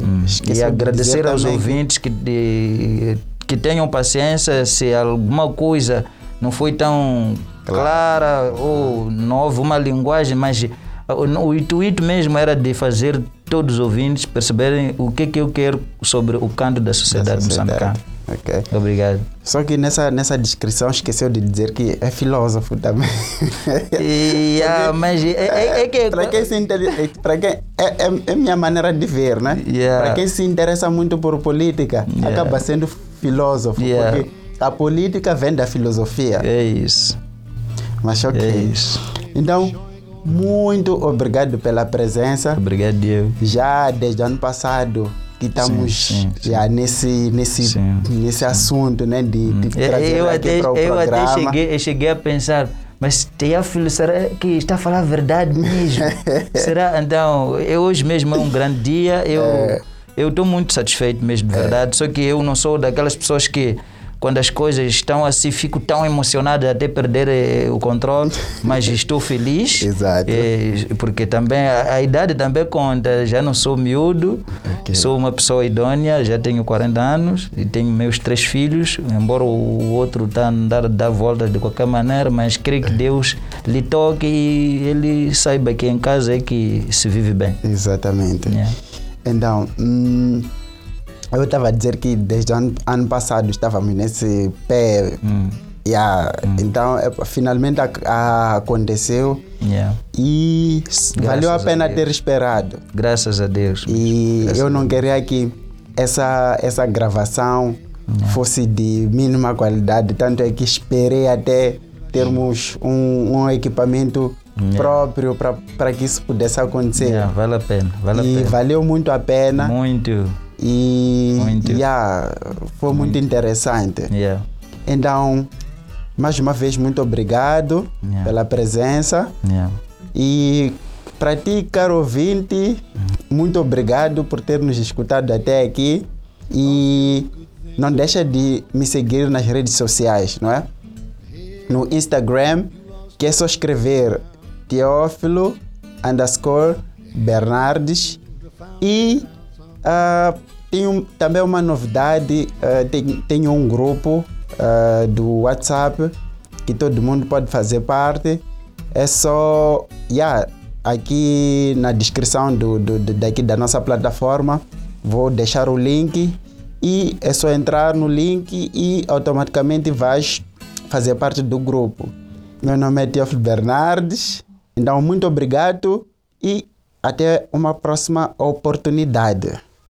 E de agradecer aos também ouvintes que, de- que tenham paciência se alguma coisa não foi tão clara ou não houve uma linguagem, mas o, o intuito mesmo era de fazer todos os ouvintes perceberem o que, que eu quero sobre o canto da da sociedade, moçambicana. Ok. Obrigado. Só que nessa, nessa descrição esqueceu de dizer que é filósofo também. E, ah, mas é, é- é que para quem se inter... para quem é, é, é minha maneira de ver, né? Yeah. Para quem se interessa muito por política, Yeah. acaba sendo filósofo, Yeah. porque a política vem da filosofia. é isso. Mas ok. É isso. Então, muito obrigado pela presença. Obrigado, Diego. Já desde o ano passado que estamos sim, sim. já nesse nesse nesse assunto, né, de, de trazer Eu, aqui até, para o eu até programa. cheguei, eu cheguei a pensar, mas Teófilo, será que está a falar a verdade mesmo? será? Então, eu, hoje mesmo é um grande dia, eu eu estou muito satisfeito mesmo, de verdade. Só que eu não sou daquelas pessoas que quando as coisas estão assim, fico tão emocionado até perder eh, o controle, mas estou feliz. Exato. eh, porque também a, a idade também conta, já não sou miúdo, Ok. sou uma pessoa idônea, já tenho 40 anos e tenho meus três filhos, embora o outro está a andar dar voltas de qualquer maneira, mas creio que Deus lhe toque e ele saiba que em casa é que se vive bem. Exatamente. Yeah. Então, hum, eu estava a dizer que desde o ano, ano passado estávamos nesse pé. Hum, Yeah. Então, é, finalmente ac- a- aconteceu yeah. e s- valeu a Graças a pena Deus. ter esperado. Graças a Deus. E eu não queria que essa, essa gravação fosse de mínima qualidade, tanto é que esperei até termos um, um equipamento próprio para que isso pudesse acontecer. Yeah, vale a pena, vale a E pena. valeu muito a pena. Muito. E Muito. yeah, foi muito interessante. Yeah. Então, mais uma vez, muito obrigado Yeah. pela presença. E para ti, caro ouvinte, muito obrigado por ter nos escutado até aqui. E não deixa de me seguir nas redes sociais, não é? No Instagram, que é só escrever Teófilo underscore Bernardes. E ah, tenho também uma novidade, ah, tem- tenho um grupo ah, do WhatsApp que todo mundo pode fazer parte. É só, yeah, aqui na descrição do, do, do- daqui da nossa plataforma, vou deixar o link e é só entrar no link e automaticamente vais fazer parte do grupo. Meu nome é Teófilo Bernardes, então muito obrigado e até uma próxima oportunidade.